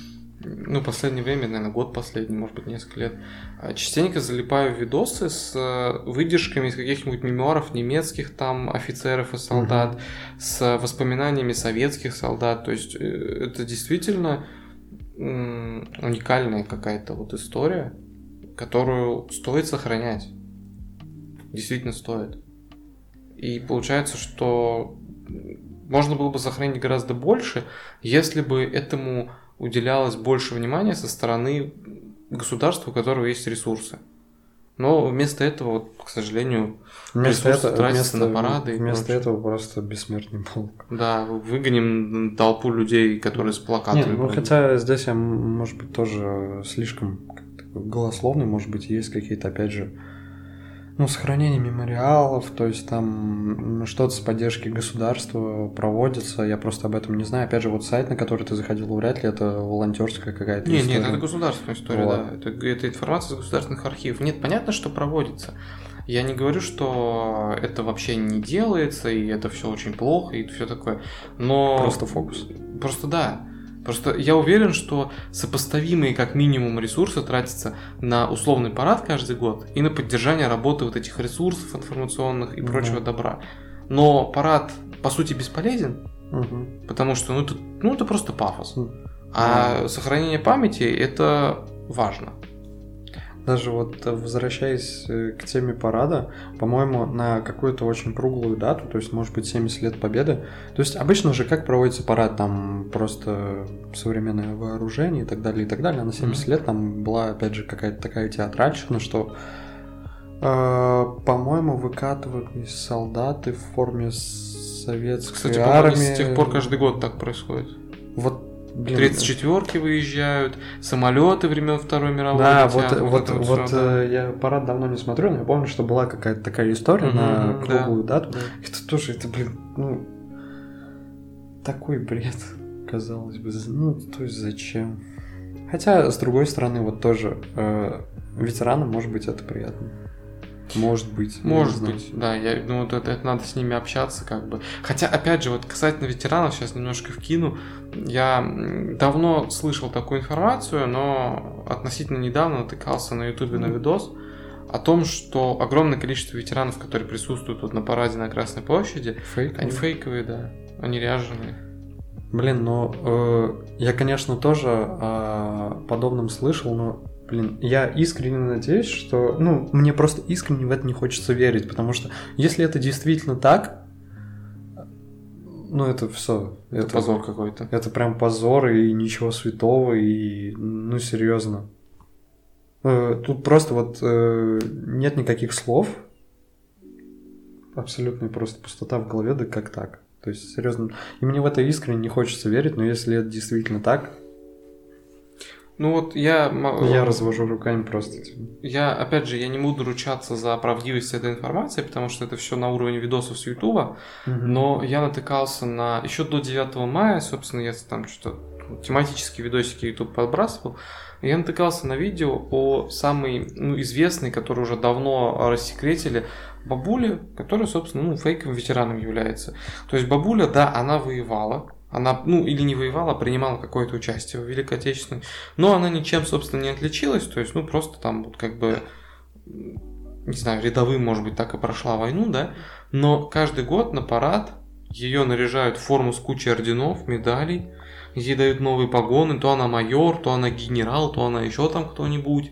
S1: ну последнее время, наверное, год последний, может быть, несколько лет, а, частенько залипаю в видосы с э, выдержками из каких-нибудь мемуаров немецких там офицеров и солдат, с воспоминаниями советских солдат. То есть э, это действительно уникальная какая-то вот история, которую стоит сохранять. Действительно стоит. И получается, что можно было бы сохранить гораздо больше, если бы этому уделялось больше внимания со стороны государства, у которого есть ресурсы. Но вместо этого, вот, к сожалению,
S2: Вместо, этого,
S1: тратятся
S2: вместо,
S1: на парады
S2: вместо этого просто бессмертный полк.
S1: да, выгоним толпу людей, которые с плакатами.
S2: Нет, ну хотя здесь я, может быть, тоже слишком голословный, может быть, есть какие-то, опять же, Ну, сохранение мемориалов, то есть там что-то с поддержки государства проводится, я просто об этом не знаю. Опять же, вот сайт, на который ты заходил, вряд ли это волонтерская какая-то
S1: не,
S2: история.
S1: Нет, это государственная история,
S2: Вот.
S1: да. Это, это информация из государственных архивов. Нет, понятно, что проводится. Я не говорю, что это вообще не делается, и это все очень плохо, и все такое. Но...
S2: Просто фокус.
S1: Просто да. Просто я уверен, что сопоставимые как минимум ресурсы тратятся на условный парад каждый год и на поддержание работы вот этих ресурсов информационных и прочего добра. Но парад по сути бесполезен,
S2: Мгм.
S1: потому что ну это, ну, это просто пафос.
S2: Хм.
S1: А сохранение памяти это важно.
S2: Даже вот э, возвращаясь э, к теме парада, по-моему, на какую-то очень круглую дату, то есть, может быть, 70 лет Победы. То есть, обычно же как проводится парад, там просто современное вооружение и так далее, и так далее. А на 70
S1: Мгм.
S2: лет там была, опять же, какая-то такая театральщина, что, э, по-моему, выкатывались солдаты в форме советской
S1: Кстати,
S2: армии.
S1: с тех пор каждый год так происходит.
S2: Вот, блин,
S1: 34-ки выезжают, самолеты времен Второй мировой
S2: Да,
S1: летят,
S2: вот, вот,
S1: это
S2: вот,
S1: всё, да.
S2: э, я парад давно не смотрю, но я помню, что была какая-то такая история
S1: Мгм,
S2: на
S1: мгм, да.
S2: круглую дату.
S1: Да.
S2: Это тоже, это, блин, ну, такой бред, казалось бы. Ну, то есть зачем? Хотя, с другой стороны, вот тоже э, ветеранам, может быть, это приятно. Может быть.
S1: Может быть, да, я, ну вот это, это надо с ними общаться, как бы. Хотя, опять же, вот касательно ветеранов, сейчас немножко вкину. Я давно слышал такую информацию, но относительно недавно натыкался на ютубе на видос о том, что огромное количество ветеранов, которые присутствуют вот на параде на Красной площади,
S2: Фейк?
S1: они фейковые, да, они ряженые.
S2: Блин, ну, э, я, конечно, тоже о подобном слышал, но, блин, я искренне надеюсь, что, ну, мне просто искренне в это не хочется верить, потому что если это действительно так, ну, это все.
S1: Это позор какой-то.
S2: Это прям позор и ничего святого, и, ну, серьезно. Э, Тут просто вот э, нет никаких слов. Абсолютная просто пустота в голове, да как так? То есть, серьезно, и мне в это искренне не хочется верить, но если это действительно так,
S1: Ну вот я...
S2: я развожу руками просто. типа.
S1: Я, опять же, я не буду ручаться за правдивость этой информации, потому что это все на уровне видосов с Ютуба,
S2: Мгм.
S1: но я натыкался на... Еще до 9 мая, собственно, я там что-то тематические видосики YouTube подбрасывал, я натыкался на видео о самой ну, известной, которую уже давно рассекретили, бабуле, которая, собственно, ну, фейковым ветераном является. То есть бабуля, да, она воевала, она, ну, или не воевала, а принимала какое-то участие в Великой Отечественной, но она ничем, собственно, не отличилась, то есть, ну, просто там вот как бы, не знаю, рядовым, может быть, так и прошла войну, да, но каждый год на парад ее наряжают в форму с кучей орденов, медалей, ей дают новые погоны, то она майор, то она генерал, то она еще там кто-нибудь.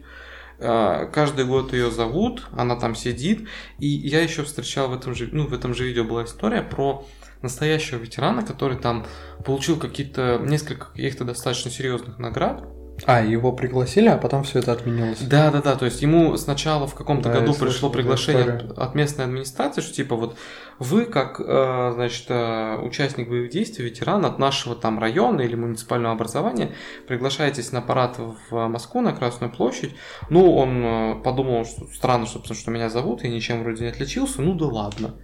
S1: А, Каждый год ее зовут, она там сидит, и я еще встречал в этом же, ну, в этом же видео была история про настоящего ветерана, который там получил какие-то, несколько каких-то достаточно серьезных наград.
S2: А, его пригласили, а потом все это отменилось.
S1: Да, да, да, то есть ему сначала в каком-то
S2: Да,
S1: году пришло приглашение от, от местной администрации, что типа вот вы как, э, значит, э, участник боевых действий, ветеран от нашего там района или муниципального образования, приглашаетесь на парад в Москву, на Красную площадь. Ну, он э, подумал, что странно, собственно, что меня зовут, я ничем вроде не отличился, ну да ладно.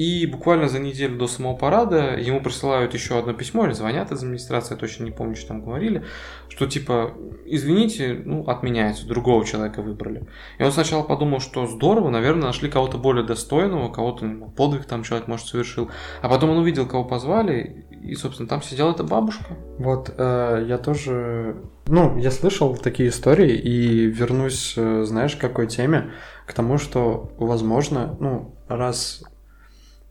S1: И буквально за неделю до самого парада ему присылают еще одно письмо или звонят из администрации, я точно не помню, что там говорили, что типа, извините, ну, отменяется, другого человека выбрали. И он сначала подумал, что здорово, наверное, нашли кого-то более достойного, кого-то ну, подвиг там человек, может, совершил. А потом он увидел, кого позвали, и, собственно, там сидела эта бабушка.
S2: Вот э, я тоже, ну, я слышал такие истории и вернусь, э, знаешь, к какой теме, к тому, что, возможно, ну, раз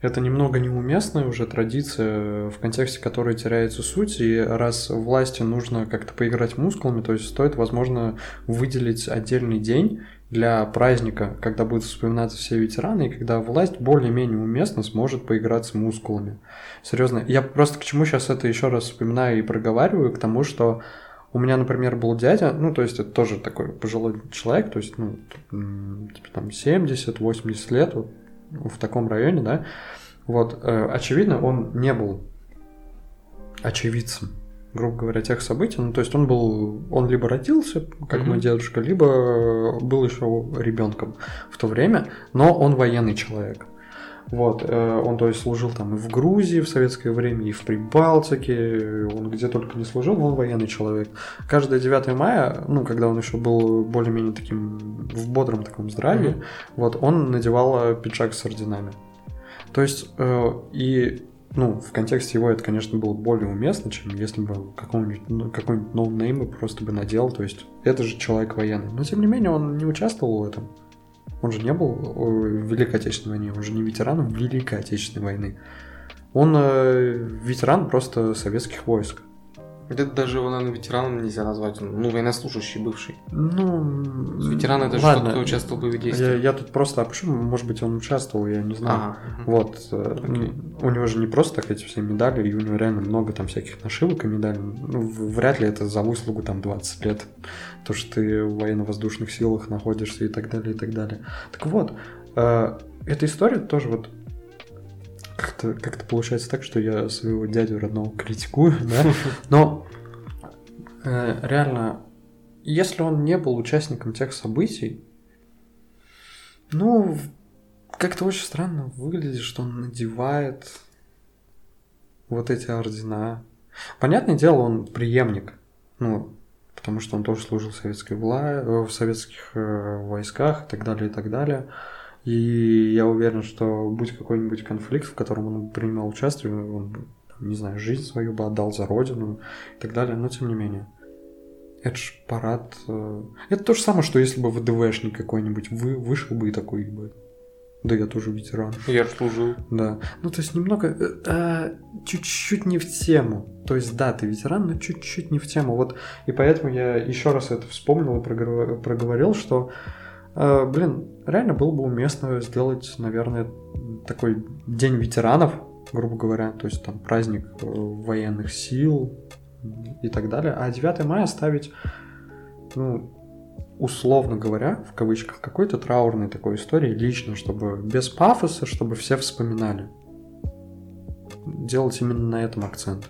S2: это немного неуместная уже традиция, в контексте которой теряется суть, и раз власти нужно как-то поиграть мускулами, то есть стоит, возможно, выделить отдельный день для праздника, когда будут вспоминаться все ветераны, и когда власть более-менее уместно сможет поиграть с мускулами. Серьезно, я просто к чему сейчас это еще раз вспоминаю и проговариваю, к тому, что у меня, например, был дядя, ну, то есть это тоже такой пожилой человек, то есть, ну, типа там 70-80 лет, вот, в таком районе, да, вот, э, очевидно, он не был очевидцем грубо говоря, тех событий. Ну, то есть он был, он либо родился, как
S1: Мгм.
S2: мой дедушка, либо был еще ребенком в то время, но он военный человек. Вот, э, он, то есть, служил там и в Грузии в советское время, и в Прибалтике, он где только не служил, он военный человек. Каждое 9 мая, ну, когда он еще был более-менее таким в бодром таком здравии,
S1: Мгм.
S2: вот, он надевал э, пиджак с орденами. То есть, э, и, ну, в контексте его это, конечно, было более уместно, чем если бы какого-нибудь, ну, какой-нибудь no-name бы просто бы надел, то есть, это же человек военный. Но, тем не менее, он не участвовал в этом. Он же не был э, в Великой Отечественной войне, он же не ветеран Великой Отечественной войны. Он э, ветеран просто советских войск.
S1: Это даже его, наверное, ветераном нельзя назвать. Он, Ну, военнослужащий бывший.
S2: Ну,
S1: Ветеран это же
S2: ладно.
S1: тот, кто участвовал в боевых
S2: Я,
S1: действиях.
S2: я тут просто опишу, может быть, он участвовал, я не знаю.
S1: Мгм.
S2: Вот, э,
S1: Окей.
S2: у него же не просто так эти все медали, и у него реально много там всяких нашивок и медалей. Ну, вряд ли это за выслугу там 20 лет, то, что ты в военно-воздушных силах находишься и так далее, и так далее. Так вот, э, эта история тоже вот как-то как получается так, что я своего дядю родного критикую, да, но э, реально, если он не был участником тех событий, ну, как-то очень странно выглядит, что он надевает вот эти ордена. Понятное дело, он преемник. Ну, потому что он тоже служил в советской вла... э, в советских э, войсках и так далее, и так далее. И я уверен, что будь какой-нибудь конфликт, в котором он принимал участие, он бы, не знаю, жизнь свою бы отдал за родину и так далее, но тем не менее. Это ж парад. э, Это то же самое, что если бы ВДВшник какой-нибудь вы, вышел бы и такой бы. Да я тоже ветеран.
S1: Я же служил.
S2: Да. Ну, то есть немного... э, э, чуть-чуть не в тему. То есть, да, ты ветеран, но чуть-чуть не в тему. Вот, и поэтому я еще раз это вспомнил и проговор- проговорил, что, блин, реально было бы уместно сделать, наверное, такой день ветеранов, грубо говоря, то есть там праздник э, военных сил и так далее, а 9 мая ставить, ну, условно говоря, в кавычках, какой-то траурной такой истории лично, чтобы без пафоса, чтобы все вспоминали. Делать именно на этом акцент.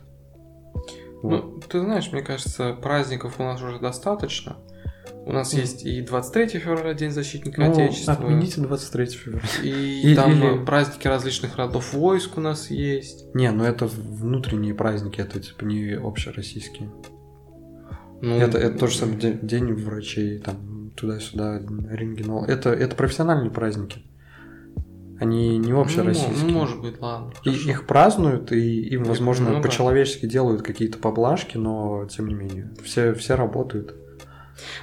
S2: Вот.
S1: Ну, ты знаешь, мне кажется, праздников у нас уже достаточно. У нас
S2: Мгм.
S1: есть и 23 февраля, День защитника
S2: Ну,
S1: Отечества.
S2: отмените 23 февраля.
S1: И,
S2: И-
S1: там
S2: или-
S1: праздники различных родов войск у нас есть.
S2: Не, ну это внутренние праздники, это типа не общероссийские.
S1: Ну,
S2: это, это тоже самое день, день врачей, там туда-сюда, рентгенол. Это, это профессиональные праздники. Они не
S1: ну,
S2: общероссийские.
S1: Ну, может быть, ладно.
S2: И
S1: хорошо.
S2: их празднуют, и им, возможно,
S1: да.
S2: по-человечески делают какие-то поблажки, но тем не менее, все, все работают.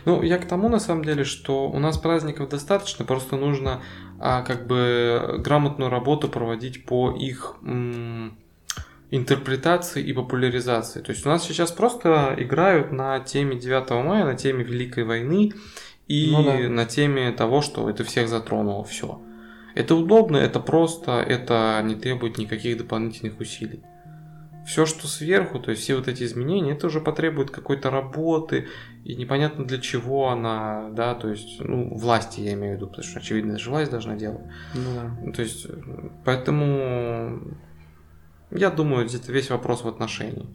S1: Ну, я к тому, на самом деле, что у нас праздников достаточно, просто нужно а, как бы грамотную работу проводить по их м, интерпретации и популяризации. То есть у нас сейчас просто играют на теме 9 мая, на теме Великой войны и
S2: Ну да.
S1: на теме того, что это всех затронуло все. Это удобно, это просто, это не требует никаких дополнительных усилий. Все, что сверху, то есть все вот эти изменения, это уже потребует какой-то работы, и непонятно для чего она, да, то есть, ну, власти я имею в виду, потому что, очевидно, это же власть должна делать.
S2: Ну да.
S1: То есть, поэтому я думаю, это весь вопрос в отношении.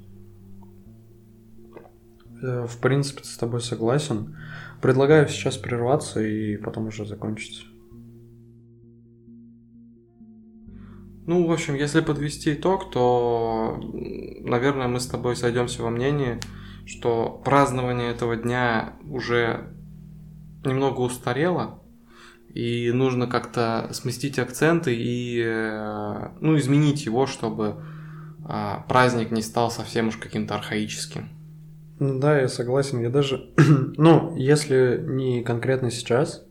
S2: Э, В принципе, с тобой согласен. Предлагаю сейчас прерваться и потом уже закончить.
S1: Ну, в общем, если подвести итог, то, наверное, мы с тобой сойдемся во мнении, что празднование этого дня уже немного устарело, и нужно как-то сместить акценты и, э, ну, изменить его, чтобы а, праздник не стал совсем уж каким-то архаическим.
S2: Да, я согласен. Я даже, ну, если не конкретно сейчас,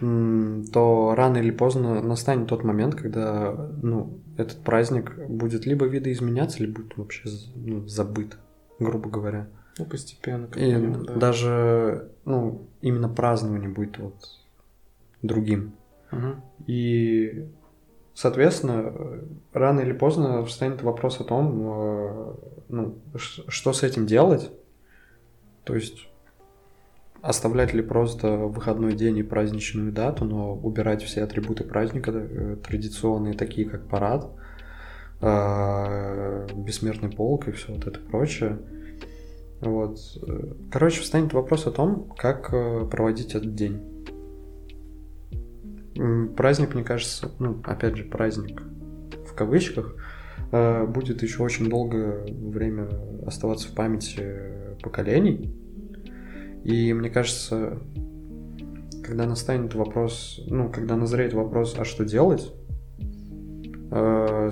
S2: то рано или поздно настанет тот момент, когда, ну, этот праздник будет либо видоизменяться, либо будет вообще ну, забыт, грубо говоря.
S1: Ну, постепенно.
S2: И
S1: минимум, да.
S2: даже, ну, именно празднование будет вот другим.
S1: Мгм.
S2: И, соответственно, рано или поздно встанет вопрос о том, э, ну, что с этим делать. То есть оставлять ли просто выходной день и праздничную дату, но убирать все атрибуты праздника, э, традиционные, такие как парад. э, бессмертный полк и все вот это прочее. Вот. Короче, встанет вопрос о том, как э, проводить этот день. Праздник, мне кажется, ну, опять же, праздник в кавычках, э, будет еще очень долгое время оставаться в памяти поколений. И мне кажется, когда настанет вопрос, ну, когда назреет вопрос, а что делать, э,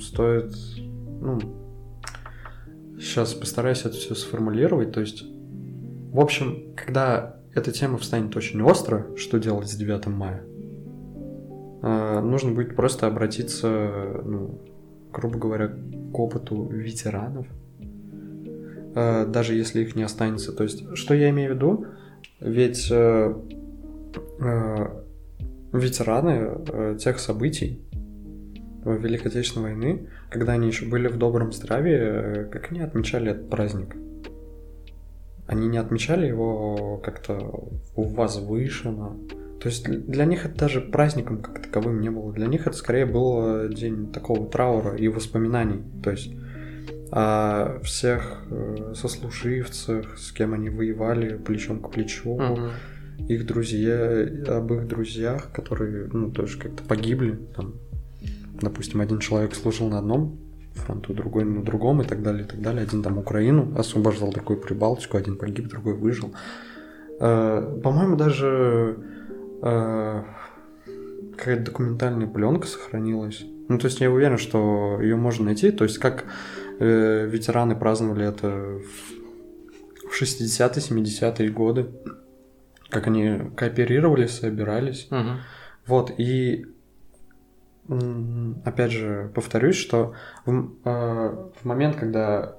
S2: стоит, ну, сейчас постараюсь это все сформулировать, то есть, в общем, когда эта тема встанет очень остро, что делать с 9 мая, э, нужно будет просто обратиться, ну, грубо говоря, к опыту ветеранов, даже если их не останется. То есть, что я имею в виду? Ведь э, э, ветераны тех событий Великой Отечественной войны, когда они еще были в добром здравии, как они отмечали этот праздник? Они не отмечали его как-то возвышенно, то есть для них это даже праздником как таковым не было. Для них это скорее был день такого траура и воспоминаний. То есть о всех э, сослуживцах, с кем они воевали плечом к плечу, угу. их друзья, об их друзьях, которые, ну, тоже как-то погибли. Там, допустим, один человек служил на одном фронту, другой на другом и так далее, и так далее. Один там Украину освобождал такую Прибалтику, один погиб, другой выжил. Э, по-моему, даже э, какая-то документальная пленка сохранилась. Ну, то есть я уверен, что ее можно найти. То есть как э, ветераны праздновали это в 60-е, 70-е годы, как они кооперировали, собирались.
S1: Угу.
S2: Вот, и опять же повторюсь, что в, э, в момент, когда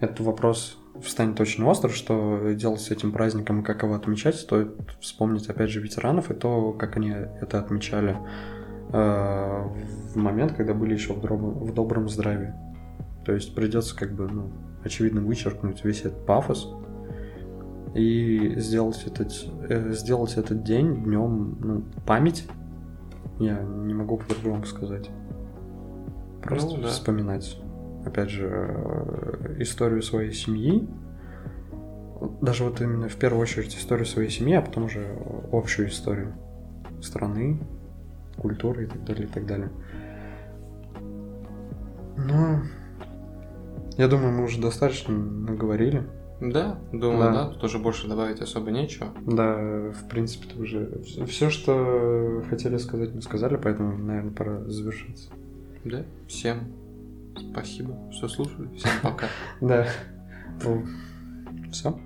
S2: этот вопрос встанет очень остро, что делать с этим праздником и как его отмечать, стоит вспомнить опять же ветеранов и то, как они это отмечали э, в момент, когда были еще в, добром, в добром здравии. То есть придется как бы, ну, очевидно, вычеркнуть весь этот пафос и сделать этот, э, сделать этот день днем ну, память. Я не могу по-другому сказать. Просто ну, да. вспоминать опять же, э, историю своей семьи, даже вот именно в первую очередь историю своей семьи, а потом уже общую историю страны, культуры и так далее, и так далее. Ну, я думаю, мы уже достаточно наговорили.
S1: Да, думаю, да. да. Тут уже больше добавить особо нечего.
S2: Да, в принципе, это уже все, что хотели сказать, мы сказали, поэтому, наверное, пора завершиться.
S1: Да, всем Спасибо, что слушали. Всем пока.
S2: Да. Все.